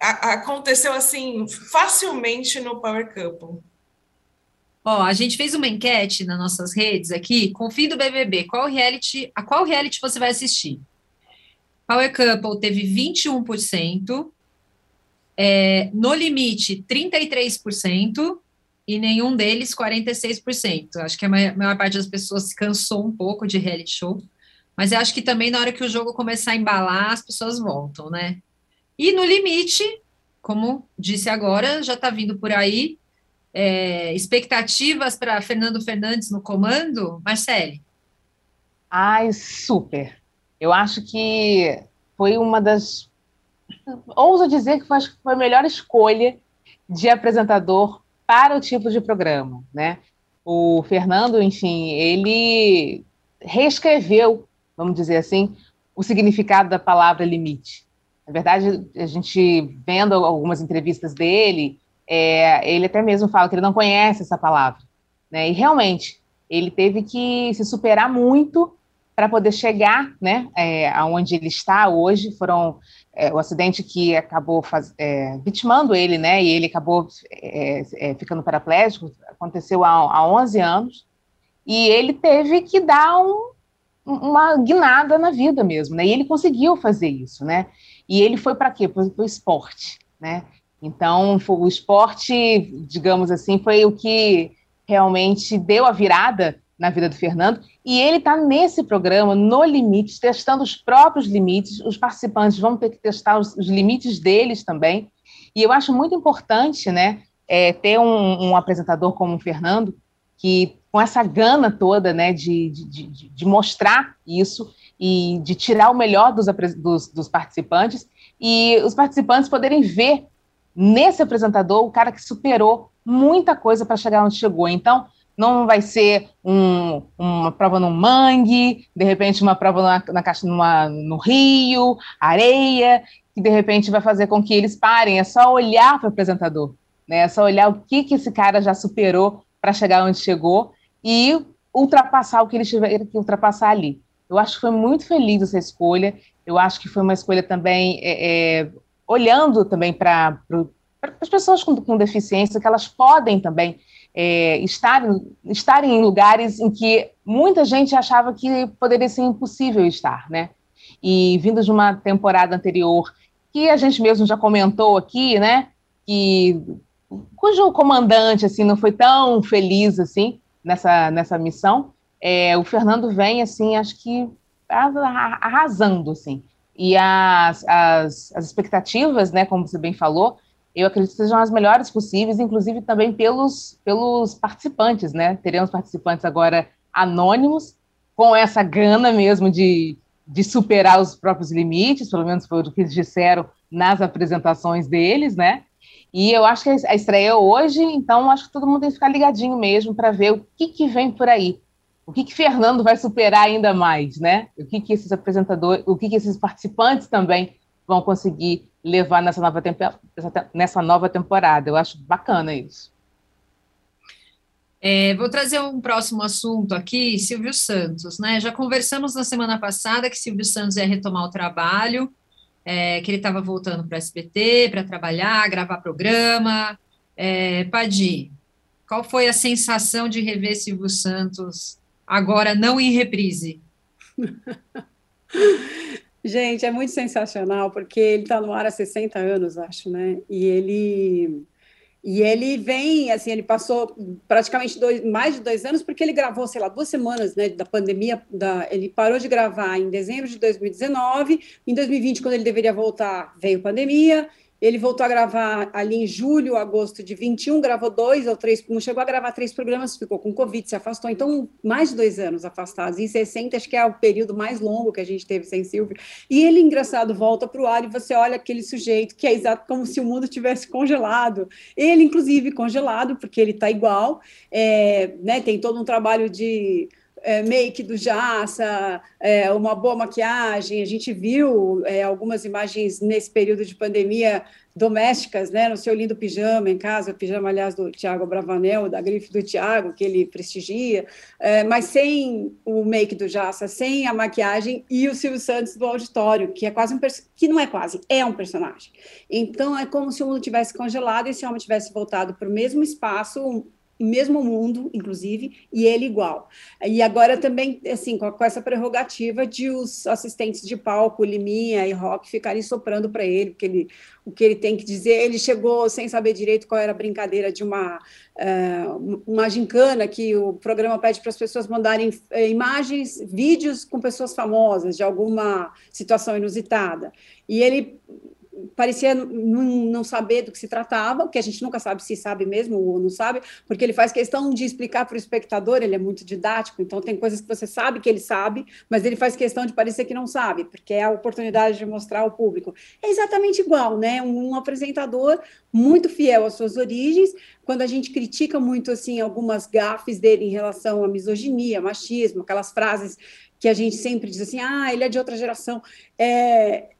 a, aconteceu assim facilmente no Power Couple. Ó, a gente fez uma enquete nas nossas redes aqui, com o fim do BBB, qual reality, a qual reality você vai assistir? Power Couple teve 21%, é, No Limite, 33%, e nenhum deles 46%. Acho que a maior, maior parte das pessoas se cansou um pouco de reality show, mas eu acho que também na hora que o jogo começar a embalar, as pessoas voltam, né? E no limite, como disse agora, já está vindo por aí é, expectativas para Fernando Fernandes no comando, Marcele? Ai, super. Eu acho que foi uma das. Ouso dizer que foi, foi a melhor escolha de apresentador para o tipo de programa, né? O Fernando, enfim, ele reescreveu, vamos dizer assim, o significado da palavra limite. Na verdade, a gente vendo algumas entrevistas dele, é, ele até mesmo fala que ele não conhece essa palavra, né? E realmente ele teve que se superar muito para poder chegar, né, é, aonde ele está hoje. Foram é, o acidente que acabou faz, é, vitimando ele, né, e ele acabou é, é, ficando paraplégico, aconteceu há, há 11 anos, e ele teve que dar um, uma guinada na vida mesmo, né, e ele conseguiu fazer isso, né, e ele foi para quê? Para o esporte, né, então o esporte, digamos assim, foi o que realmente deu a virada na vida do Fernando, e ele está nesse programa, no limite, testando os próprios limites, os participantes vão ter que testar os, os limites deles também, e eu acho muito importante, né, é, ter um, um, apresentador como o Fernando, que com essa gana toda, né, de, de, de, de mostrar isso, e de tirar o melhor dos, dos, dos participantes, e os participantes poderem ver nesse apresentador o cara que superou muita coisa para chegar onde chegou. Então, não vai ser um, uma prova no mangue, de repente uma prova na, na caixa numa, no rio, areia, que de repente vai fazer com que eles parem. É só olhar para o apresentador, né? É só olhar o que, que esse cara já superou para chegar onde chegou e ultrapassar o que ele tiver que ultrapassar ali. Eu acho que foi muito feliz essa escolha. Eu acho que foi uma escolha também é, é, olhando também para as pessoas com, com deficiência, que elas podem também é, estar, estarem em lugares em que muita gente achava que poderia ser impossível estar, né? E vindo de uma temporada anterior, que a gente mesmo já comentou aqui, né? Que cujo comandante assim não foi tão feliz assim nessa nessa missão, é, o Fernando vem assim, acho que arrasando assim. E as, as, as expectativas, né, como você bem falou, eu acredito que sejam as melhores possíveis, inclusive também pelos, pelos participantes, né? Teremos participantes agora anônimos, com essa gana mesmo de, de superar os próprios limites, pelo menos foi o que eles disseram nas apresentações deles, né? E eu acho que a estreia é hoje, então acho que todo mundo tem que ficar ligadinho mesmo para ver o que, que vem por aí. O que, que Fernando vai superar ainda mais, né? O que, que esses apresentadores, o que, que esses participantes também vão conseguir levar nessa nova, nessa nova temporada. Eu acho bacana isso. É, vou trazer um próximo assunto aqui, Silvio Santos, né? Já conversamos na semana passada que Silvio Santos ia retomar o trabalho, é, que ele estava voltando para o SBT para trabalhar, gravar programa. É, qual foi a sensação de rever Silvio Santos agora não em reprise? Gente, é muito sensacional, porque ele está no ar há 60 anos, acho, né? E ele. E ele vem, assim, ele passou praticamente dois, mais de dois anos, porque ele gravou, sei lá, duas semanas né, da pandemia. Da, ele parou de gravar em dezembro de 2019. Em 2020, quando ele deveria voltar, veio pandemia. Ele voltou a gravar ali em julho, agosto de 21, gravou dois ou três, não chegou a gravar três programas, ficou com Covid, se afastou. Então, mais de dois anos afastados. Em 60, acho que é o período mais longo que a gente teve sem Silvio. E ele, engraçado, volta para o ar e você olha aquele sujeito que é exato como se o mundo tivesse congelado. Ele, inclusive, congelado, porque ele está igual. É, né, tem todo um trabalho de é, make do Jaça, é, uma boa maquiagem. A gente viu é, algumas imagens nesse período de pandemia domésticas, né, no seu lindo pijama em casa, pijama, aliás, do Tiago Bravanel, da grife do Tiago, que ele prestigia, é, mas sem o make do Jaça, sem a maquiagem e o Silvio Santos do auditório, que é quase um que não é quase, é um personagem. Então é como se o mundo tivesse congelado e esse homem tivesse voltado para o mesmo espaço mesmo mundo, inclusive, e ele igual. E agora também, assim, com, com essa prerrogativa de os assistentes de palco, Liminha e Rock, ficarem soprando para ele, porque ele, o que ele tem que dizer. Ele chegou sem saber direito qual era a brincadeira de uma, uh, uma gincana que o programa pede para as pessoas mandarem uh, imagens, vídeos com pessoas famosas de alguma situação inusitada. E ele parecia não, saber do que se tratava, que a gente nunca sabe se sabe mesmo ou não sabe, porque ele faz questão de explicar para o espectador, ele é muito didático, então tem coisas que você sabe que ele sabe, mas ele faz questão de parecer que não sabe, porque é a oportunidade de mostrar ao público. É exatamente igual, né? Um, um apresentador muito fiel às suas origens, quando a gente critica muito assim algumas gafes dele em relação à misoginia, machismo, aquelas frases que a gente sempre diz assim, ah, ele é de outra geração. É,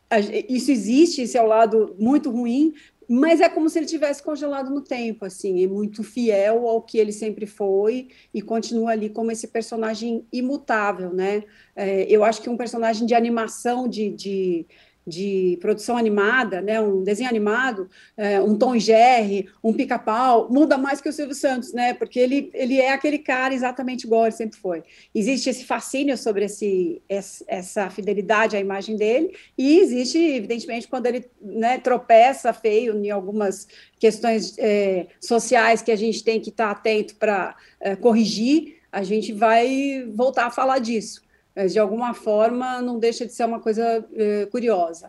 isso existe, esse é o lado muito ruim, mas é como se ele tivesse congelado no tempo, assim, é muito fiel ao que ele sempre foi e continua ali como esse personagem imutável, né? É, eu acho que um personagem de animação, de, de de produção animada, né, um desenho animado, é, um Tom Jerry, um Pica-Pau, muda mais que o Silvio Santos, né, porque ele, ele é aquele cara exatamente igual ele sempre foi. Existe esse fascínio sobre esse, essa fidelidade à imagem dele, e existe, evidentemente, quando ele né, tropeça feio em algumas questões é, sociais que a gente tem que estar atento para é, corrigir, a gente vai voltar a falar disso mas de alguma forma não deixa de ser uma coisa eh, curiosa.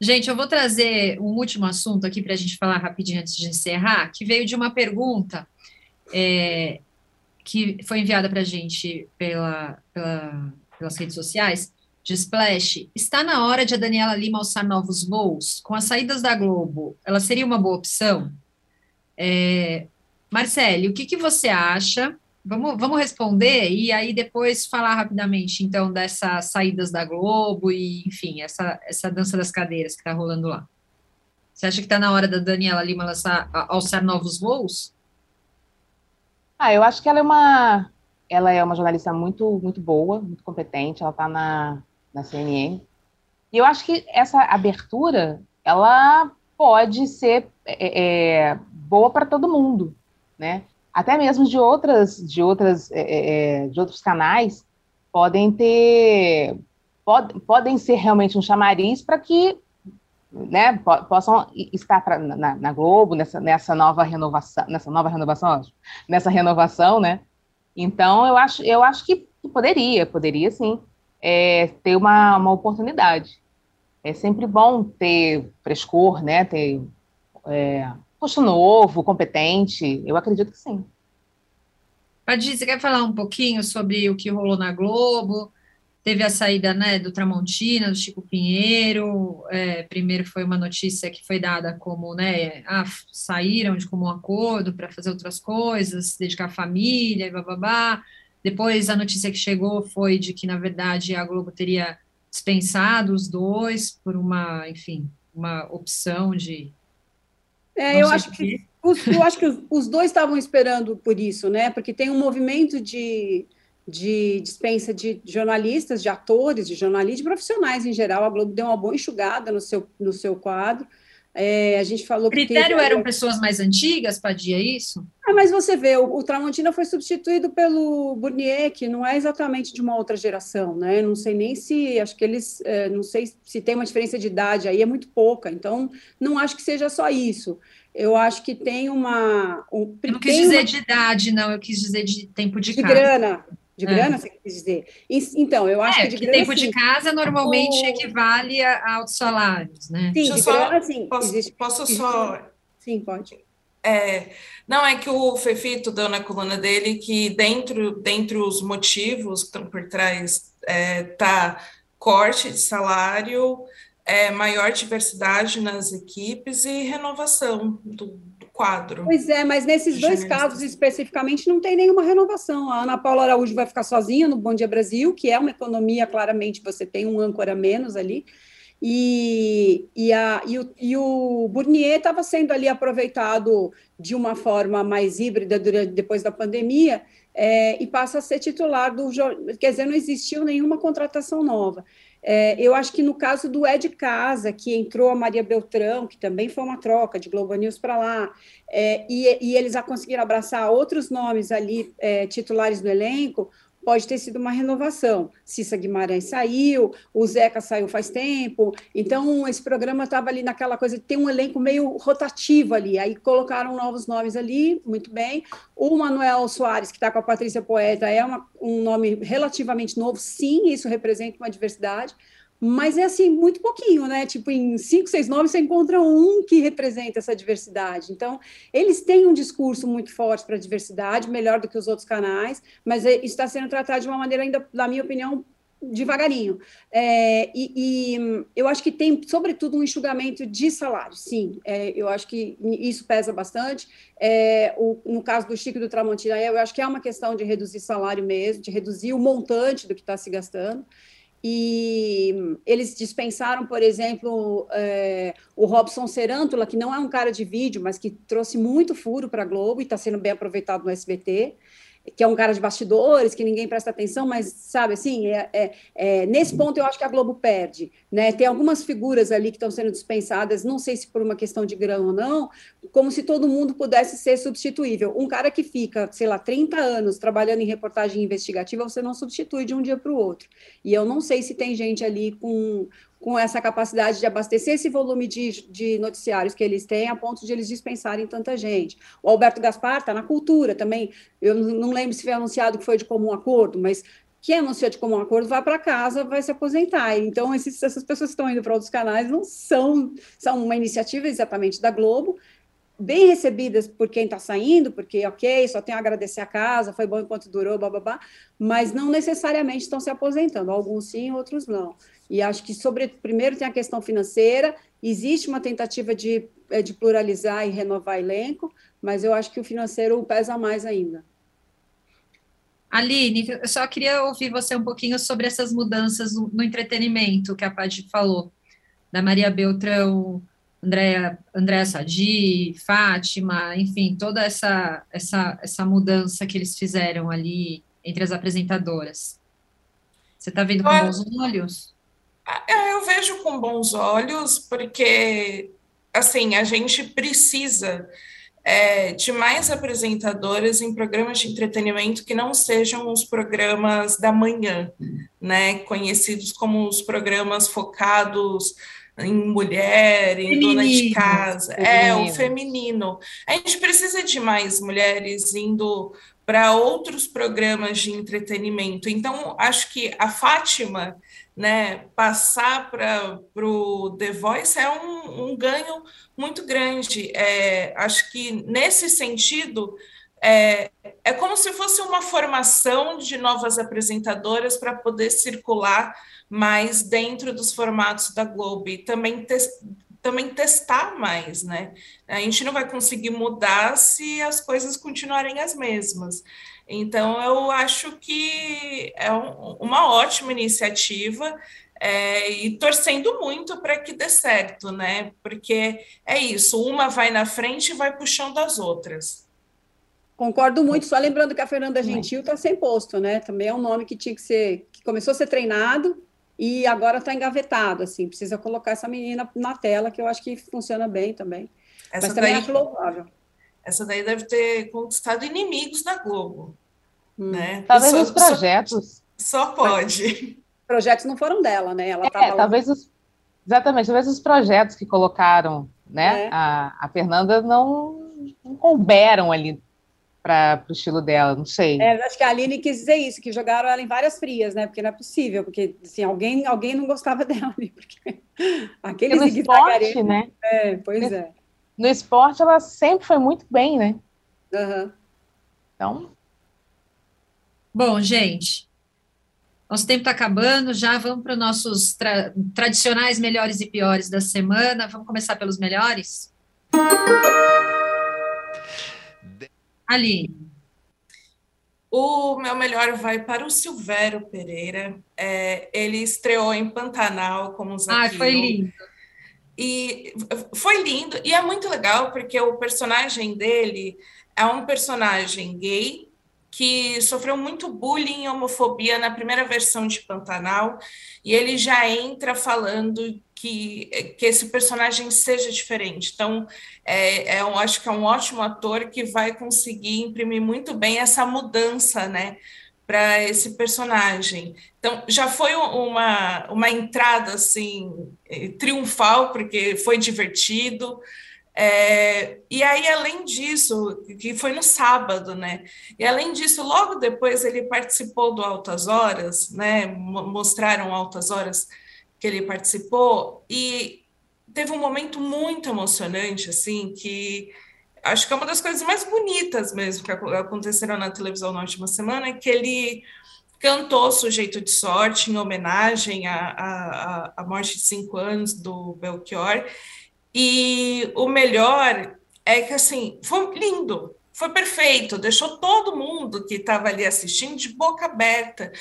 Gente, eu vou trazer um último assunto aqui para a gente falar rapidinho antes de encerrar, que veio de uma pergunta é, que foi enviada para a gente pela, pela, pelas redes sociais, de Splash. Está na hora de a Daniela Lima alçar novos voos? Com as saídas da Globo, ela seria uma boa opção? É, Marcele, o que, que você acha? Vamos, vamos responder e aí depois falar rapidamente, então, dessas saídas da Globo e, enfim, essa, essa dança das cadeiras que está rolando lá. Você acha que está na hora da Daniela Lima lançar, alçar novos voos? Ah, eu acho que ela é uma, ela é uma jornalista muito, muito boa, muito competente, ela está na, na CNN. E eu acho que essa abertura, ela pode ser é, é, boa para todo mundo, né? Até mesmo de outras, de outras, é, é, é de outros canais, podem ter, pod, podem ser realmente um chamariz para que né, possam estar pra, na, na, Globo nessa, nessa nova renovação, nessa nova renovação, nessa renovação, né? Então eu acho, eu acho que poderia, poderia sim é, ter uma, uma oportunidade. É sempre bom ter frescor, né? Ter é, rosto novo, competente? Eu acredito que sim. Padir, você quer falar um pouquinho sobre o que rolou na Globo? Teve a saída né, do Tramontina, do Chico Pinheiro. É, primeiro foi uma notícia que foi dada como, né, ah, saíram de comum acordo para fazer outras coisas, dedicar família e bababá. Depois a notícia que chegou foi de que, na verdade, a Globo teria dispensado os dois por uma, enfim, uma opção de é, eu acho que, os, eu acho que os, os dois estavam esperando por isso, né? Porque tem um movimento de, de dispensa de jornalistas, de atores, de jornalistas, de profissionais em geral. A Globo deu uma boa enxugada no seu, no seu quadro. É, a gente falou critério que eram pessoas mais antigas, Padia, é isso? Ah, mas você vê, o, o, Tramontina foi substituído pelo Burnier, que não é exatamente de uma outra geração, né? Não sei nem se, acho que eles, é, não sei se tem uma diferença de idade aí, é muito pouca, então não acho que seja só isso. Eu acho que tem uma. Um, eu não quis dizer uma... de idade, não, eu quis dizer de tempo de, de casa. grana. De grana, é. você quis dizer? Então, eu acho é, que de grana. tempo sim. de casa normalmente o... equivale a altos salários, né? Sim, de só, grana, sim. Posso, existe, posso existe, só. Sim, pode. É, não, é que o Fefito deu na coluna dele que dentro, dentro os motivos que estão por trás é, tá corte de salário, é, maior diversidade nas equipes e renovação do, quadro. Pois é, mas nesses dois casos especificamente não tem nenhuma renovação. A Ana Paula Araújo vai ficar sozinha no Bom Dia Brasil, que é uma economia, claramente, você tem um âncora menos ali. E, e, a, e, o, e o Burnier estava sendo ali aproveitado de uma forma mais híbrida durante, depois da pandemia é, e passa a ser titular do. Quer dizer, não existiu nenhuma contratação nova. É, eu acho que no caso do Ed Casa, que entrou a Maria Beltrão, que também foi uma troca de Globo News para lá, é, e, e, eles já conseguiram abraçar outros nomes ali, é, titulares do elenco, pode ter sido uma renovação. Cissa Guimarães saiu, o Zeca saiu faz tempo, então esse programa estava ali naquela coisa ter um elenco meio rotativo ali, aí colocaram novos nomes ali, muito bem. O Manuel Soares, que está com a Patrícia Poeta, é uma, um nome relativamente novo, sim, isso representa uma diversidade, mas é assim, muito pouquinho, né? Tipo, em cinco, seis nomes você encontra um que representa essa diversidade. Então, eles têm um discurso muito forte para a diversidade, melhor do que os outros canais, mas é, está sendo tratado de uma maneira ainda, na minha opinião, devagarinho. É, e, e, eu acho que tem, sobretudo, um enxugamento de salário, sim. É, eu acho que isso pesa bastante. É, o, no caso do Chico do Tramontina, eu acho que é uma questão de reduzir salário mesmo, de reduzir o montante do que está se gastando e eles dispensaram, por exemplo, é, o Robson Serântula, que não é um cara de vídeo, mas que trouxe muito furo para a Globo e está sendo bem aproveitado no SBT que é um cara de bastidores, que ninguém presta atenção, mas, sabe, assim, é, é, é, nesse ponto eu acho que a Globo perde, né? Tem algumas figuras ali que estão sendo dispensadas, não sei se por uma questão de grana ou não, como se todo mundo pudesse ser substituível. Um cara que fica, sei lá, 30 anos trabalhando em reportagem investigativa, você não substitui de um dia para o outro. E eu não sei se tem gente ali com com essa capacidade de abastecer esse volume de, de noticiários que eles têm, a ponto de eles dispensarem tanta gente. O Alberto Gaspar está na cultura também, eu não lembro se foi anunciado que foi de comum acordo, mas quem anunciou de comum acordo vai para casa, vai se aposentar. Então, esses, essas pessoas que estão indo para outros canais não são, são uma iniciativa exatamente da Globo, bem recebidas por quem está saindo, porque, ok, só tenho a agradecer a casa, foi bom enquanto durou, babá, mas não necessariamente estão se aposentando. Alguns sim, outros não. E acho que, sobre, primeiro, tem a questão financeira, existe uma tentativa de, é, de pluralizar e renovar elenco, mas eu acho que o financeiro pesa mais ainda. Aline, eu só queria ouvir você um pouquinho sobre essas mudanças no, no entretenimento que a Paty falou, da Maria Beltrão, Andréa, Andréa Sadi, Fátima, enfim, toda essa, essa, essa mudança que eles fizeram ali entre as apresentadoras. Você está vendo com bons olhos? É, eu vejo com bons olhos, porque assim a gente precisa é, de mais apresentadoras em programas de entretenimento que não sejam os programas da manhã, né? Conhecidos como os programas focados em mulher, em feminino, dona de casa, feminino. é o feminino. A gente precisa de mais mulheres indo para outros programas de entretenimento. Então, acho que a Fátima né, passar para o The Voice é um, um ganho muito grande. É, acho que nesse sentido é, é como se fosse uma formação de novas apresentadoras para poder circular mais dentro dos formatos da Globo e também, te, também testar mais, né? A gente não vai conseguir mudar se as coisas continuarem as mesmas. Então, eu acho que é um, uma ótima iniciativa é, e torcendo muito para que dê certo, né? Porque é isso, uma vai na frente e vai puxando as outras. Concordo muito, só lembrando que a Fernanda Gentil está sem posto, né? Também é um nome que tinha que ser, que começou a ser treinado e agora está engavetado, assim, precisa colocar essa menina na tela, que eu acho que funciona bem também. Essa Mas também daí, acho louvável. Essa daí deve ter conquistado inimigos da Globo. Hum. Né? Talvez só, os projetos. Só, só pode. Projetos não foram dela, né? Ela é, talvez os, exatamente, talvez os projetos que colocaram, né? É. A, a Fernanda não, não couberam ali para o estilo dela, não sei. É, acho que a Aline quis dizer isso, que jogaram ela em várias frias, né? Porque não é possível, porque assim, alguém, alguém não gostava dela ali, porque aqueles no esporte, né? É, pois é. No esporte ela sempre foi muito bem, né? Uhum. Então. Bom, gente, nosso tempo está acabando, já vamos para os nossos tra tradicionais melhores e piores da semana. Vamos começar pelos melhores? Ali. O meu melhor vai para o Silvério Pereira. É, ele estreou em Pantanal como Zaqueu. Ah, foi lindo. E foi lindo, e é muito legal porque o personagem dele é um personagem gay, que sofreu muito bullying e homofobia na primeira versão de Pantanal, e ele já entra falando que, que esse personagem seja diferente. Então, é, é, eu acho que é um ótimo ator que vai conseguir imprimir muito bem essa mudança, né? para esse personagem. Então, já foi uma, uma entrada assim triunfal, porque foi divertido, é, e aí, além disso, que foi no sábado, né? E além disso, logo depois ele participou do Altas Horas, né? Mostraram Altas Horas que ele participou, e teve um momento muito emocionante, assim, que acho que é uma das coisas mais bonitas mesmo que aconteceram na televisão na última semana, que ele cantou Sujeito de Sorte em homenagem à, à, à morte de cinco anos do Belchior, e o melhor é que, assim, foi lindo, foi perfeito, deixou todo mundo que estava ali assistindo de boca aberta.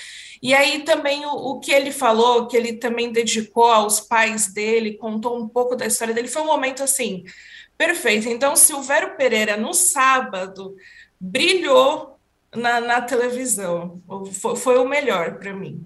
E aí também o, o, que ele falou, que ele também dedicou aos pais dele, contou um pouco da história dele, foi um momento assim, perfeito. Então, Silvério Pereira, no sábado, brilhou na, na televisão, foi, foi o melhor para mim.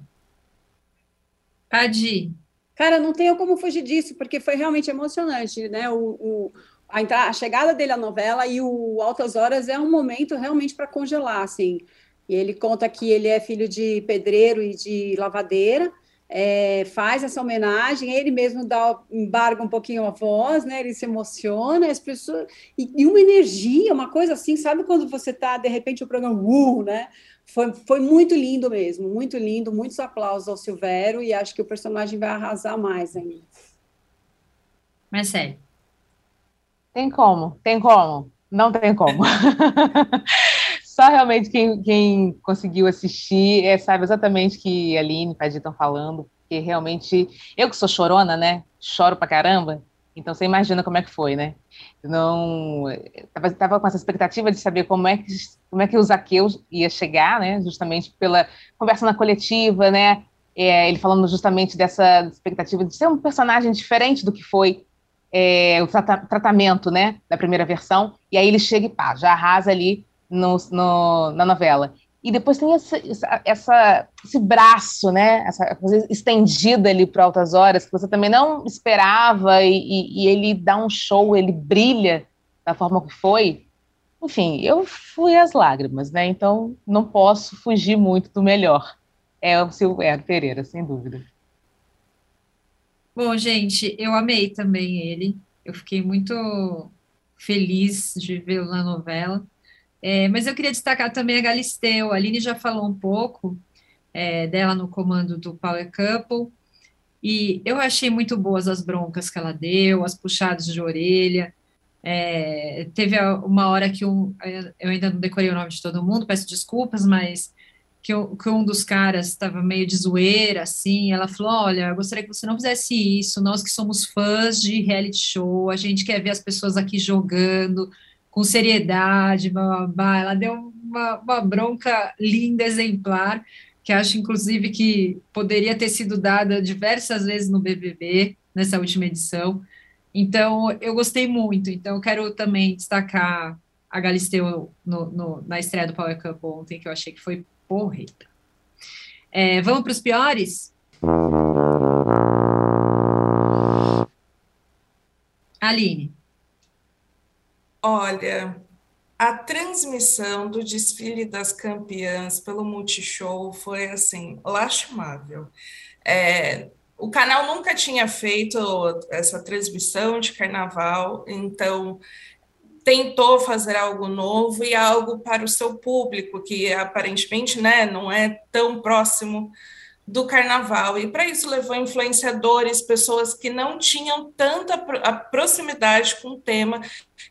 Adi, Cara, não tenho como fugir disso, porque foi realmente emocionante, né? O, o a, entrada, a, chegada dele à novela e o Altas Horas é um momento realmente para congelar, assim. E ele conta que ele é filho de pedreiro e de lavadeira, é, faz essa homenagem, ele mesmo dá, embarga um pouquinho a voz, né? Ele se emociona, as pessoas e, e uma energia, uma coisa assim, sabe quando você está de repente o programa, uh, né? Foi, foi muito lindo mesmo, muito lindo, muitos aplausos ao Silvério e acho que o personagem vai arrasar mais ainda. Marcelo. Tem como, tem como, não tem como. Só realmente quem, quem conseguiu assistir é, sabe exatamente que a Aline e Padir estão falando, porque realmente, eu que sou chorona, né? Choro pra caramba, então você imagina como é que foi, né? Não tava, tava com essa expectativa de saber como é que como é que o Zaqueu ia chegar, né? Justamente pela conversa na coletiva, né? É, ele falando justamente dessa expectativa de ser um personagem diferente do que foi é, o trata tratamento, né? Da primeira versão. E aí ele chega e pá, já arrasa ali no, no, na novela. E depois tem essa, essa, esse braço, né? Essa coisa estendida ali para altas horas, que você também não esperava, e, e, e, ele dá um show, ele brilha da forma que foi. Enfim, eu fui às lágrimas, né? Então não posso fugir muito do melhor. É o Silvério Pereira, sem dúvida. Bom, gente, eu amei também ele. Eu fiquei muito feliz de vê-lo na novela. É, mas eu queria destacar também a Galisteu. A Aline já falou um pouco é, dela no comando do Power Couple. E eu achei muito boas as broncas que ela deu, as puxadas de orelha. É, teve uma hora que um, eu ainda não decorei o nome de todo mundo, peço desculpas, mas que, que um dos caras estava meio de zoeira, assim, ela falou, olha, eu gostaria que você não fizesse isso, nós que somos fãs de reality show, a gente quer ver as pessoas aqui jogando, com seriedade, ela deu uma, uma bronca linda, exemplar, que acho, inclusive, que poderia ter sido dada diversas vezes no BBB, nessa última edição. Então, eu gostei muito. Então, eu quero também destacar a Galisteu no, no, na estreia do Power Cup ontem, que eu achei que foi porreta. É, vamos para os piores? Aline. Olha, a transmissão do desfile das campeãs pelo Multishow foi assim, lastimável. É, o canal nunca tinha feito essa transmissão de carnaval, então tentou fazer algo novo e algo para o seu público, que aparentemente né, não é tão próximo do carnaval. E para isso levou influenciadores, pessoas que não tinham tanta proximidade com o tema,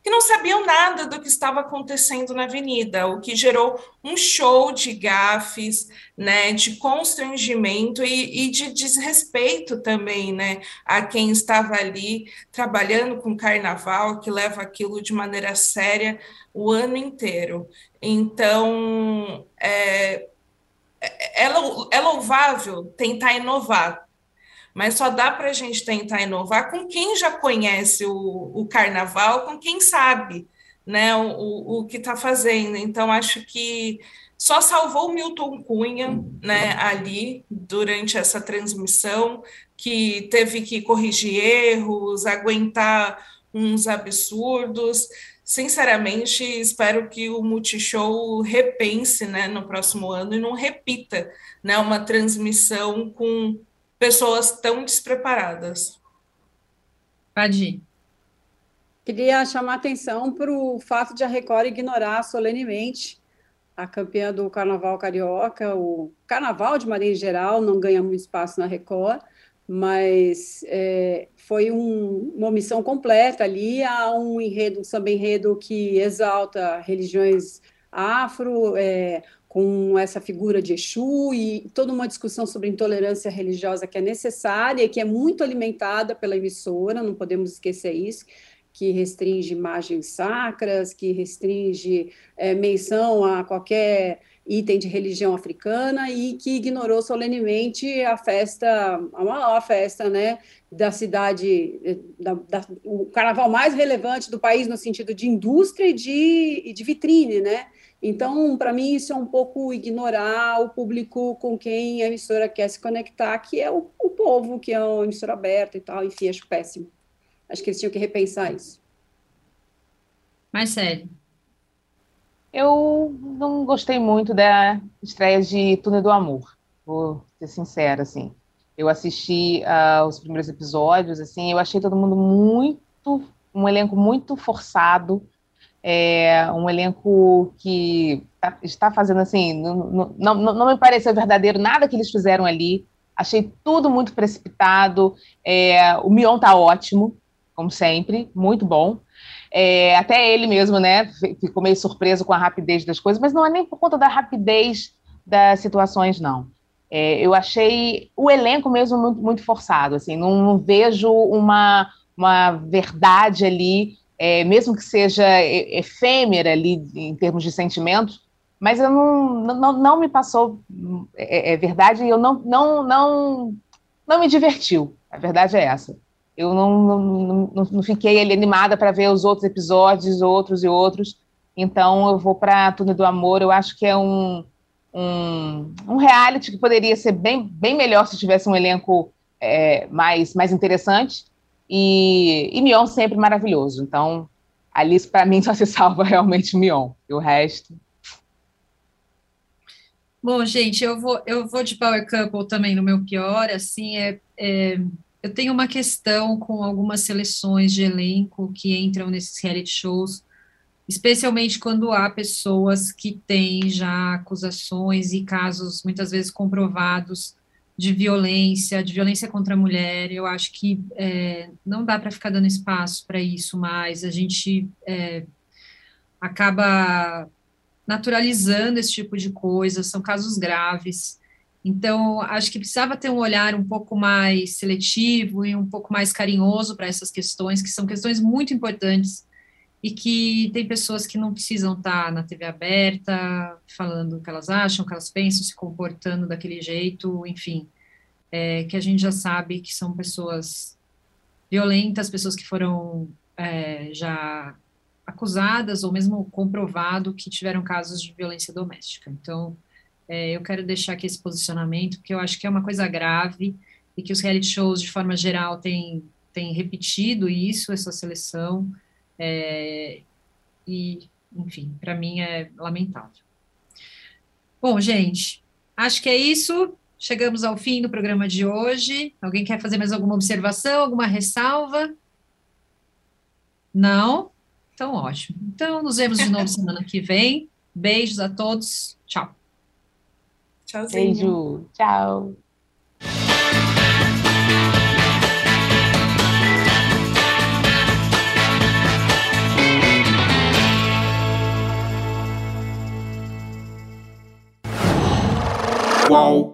que não sabiam nada do que estava acontecendo na avenida, o que gerou um show de gafes, né, de constrangimento e, e de desrespeito também, né, a quem estava ali trabalhando com carnaval, que leva aquilo de maneira séria o ano inteiro. Então, é, é, é louvável tentar inovar, mas só dá para a gente tentar inovar com quem já conhece o, o carnaval, com quem sabe né, o, o que está fazendo. Então, acho que só salvou o Milton Cunha, né, ali durante essa transmissão, que teve que corrigir erros, aguentar uns absurdos. Sinceramente, espero que o Multishow repense, né, no próximo ano e não repita, né, uma transmissão com pessoas tão despreparadas. Pode Queria chamar atenção para o fato de a Record ignorar solenemente a campeã do Carnaval Carioca. O Carnaval, de maneira geral, não ganha muito espaço na Record, mas é, foi um, uma omissão completa ali. Há um enredo, um samba enredo que exalta religiões afro, é, com essa figura de Exu e toda uma discussão sobre intolerância religiosa que é necessária e que é muito alimentada pela emissora, não podemos esquecer isso que restringe imagens sacras, que restringe é, menção a qualquer item de religião africana e que ignorou solenemente a festa, a maior festa, né, da cidade, da, da, o carnaval mais relevante do país no sentido de indústria e de, de vitrine, né? Então, para mim, isso é um pouco ignorar o público com quem a emissora quer se conectar, que é o, o povo, que é uma emissora aberta e tal, enfim, acho péssimo. Acho que eles tinham que repensar isso. Mais sério. Eu não gostei muito da estreia de Túnel do Amor, vou ser sincera, assim. Eu assisti uh, os primeiros episódios, assim, eu achei todo mundo muito, um elenco muito forçado, é, um elenco que tá, está fazendo, assim, não, não, não me pareceu verdadeiro nada que eles fizeram ali, achei tudo muito precipitado, é, o Mion tá ótimo, como sempre, muito bom. É, até ele mesmo, né, ficou meio surpreso com a rapidez das coisas, mas não é nem por conta da rapidez das situações, não. É, eu achei o elenco mesmo muito, muito forçado, assim, não, não, vejo uma, uma verdade ali, é, mesmo que seja efêmera ali em termos de sentimento, mas eu não, não, não me passou é, é verdade e eu não, não, não, não me divertiu. A verdade é essa eu não, não, não, não fiquei ali animada para ver os outros episódios, outros e outros. Então eu vou para Túnel do Amor. Eu acho que é um, um, um, reality que poderia ser bem, bem melhor se tivesse um elenco é, mais, mais interessante. E, e Mion sempre maravilhoso. Então, Alice, para mim, só se salva realmente Mion. E o resto. Bom, gente, eu vou, eu vou de Power Couple também no meu pior. Assim, é, é eu tenho uma questão com algumas seleções de elenco que entram nesses reality shows, especialmente quando há pessoas que têm já acusações e casos muitas vezes comprovados de violência, de violência contra a mulher. Eu acho que é, não dá para ficar dando espaço para isso mais. A gente é, acaba naturalizando esse tipo de coisa, são casos graves. Então, acho que precisava ter um olhar um pouco mais seletivo e um pouco mais carinhoso para essas questões, que são questões muito importantes e que tem pessoas que não precisam estar na TV aberta, falando o que elas acham, o que elas pensam, se comportando daquele jeito, enfim, é, que a gente já sabe que são pessoas violentas, pessoas que foram é, já acusadas ou mesmo comprovado que tiveram casos de violência doméstica. Então, é, eu quero deixar aqui esse posicionamento, porque eu acho que é uma coisa grave e que os reality shows, de forma geral, têm, têm repetido isso, essa seleção, é, e, enfim, para mim é lamentável. Bom, gente, acho que é isso. Chegamos ao fim do programa de hoje. Alguém quer fazer mais alguma observação, alguma ressalva? Não? Então, ótimo. Então, nos vemos de novo semana que vem. Beijos a todos. Tchau. Tchauzinho. Beijo. Tchau. Qual?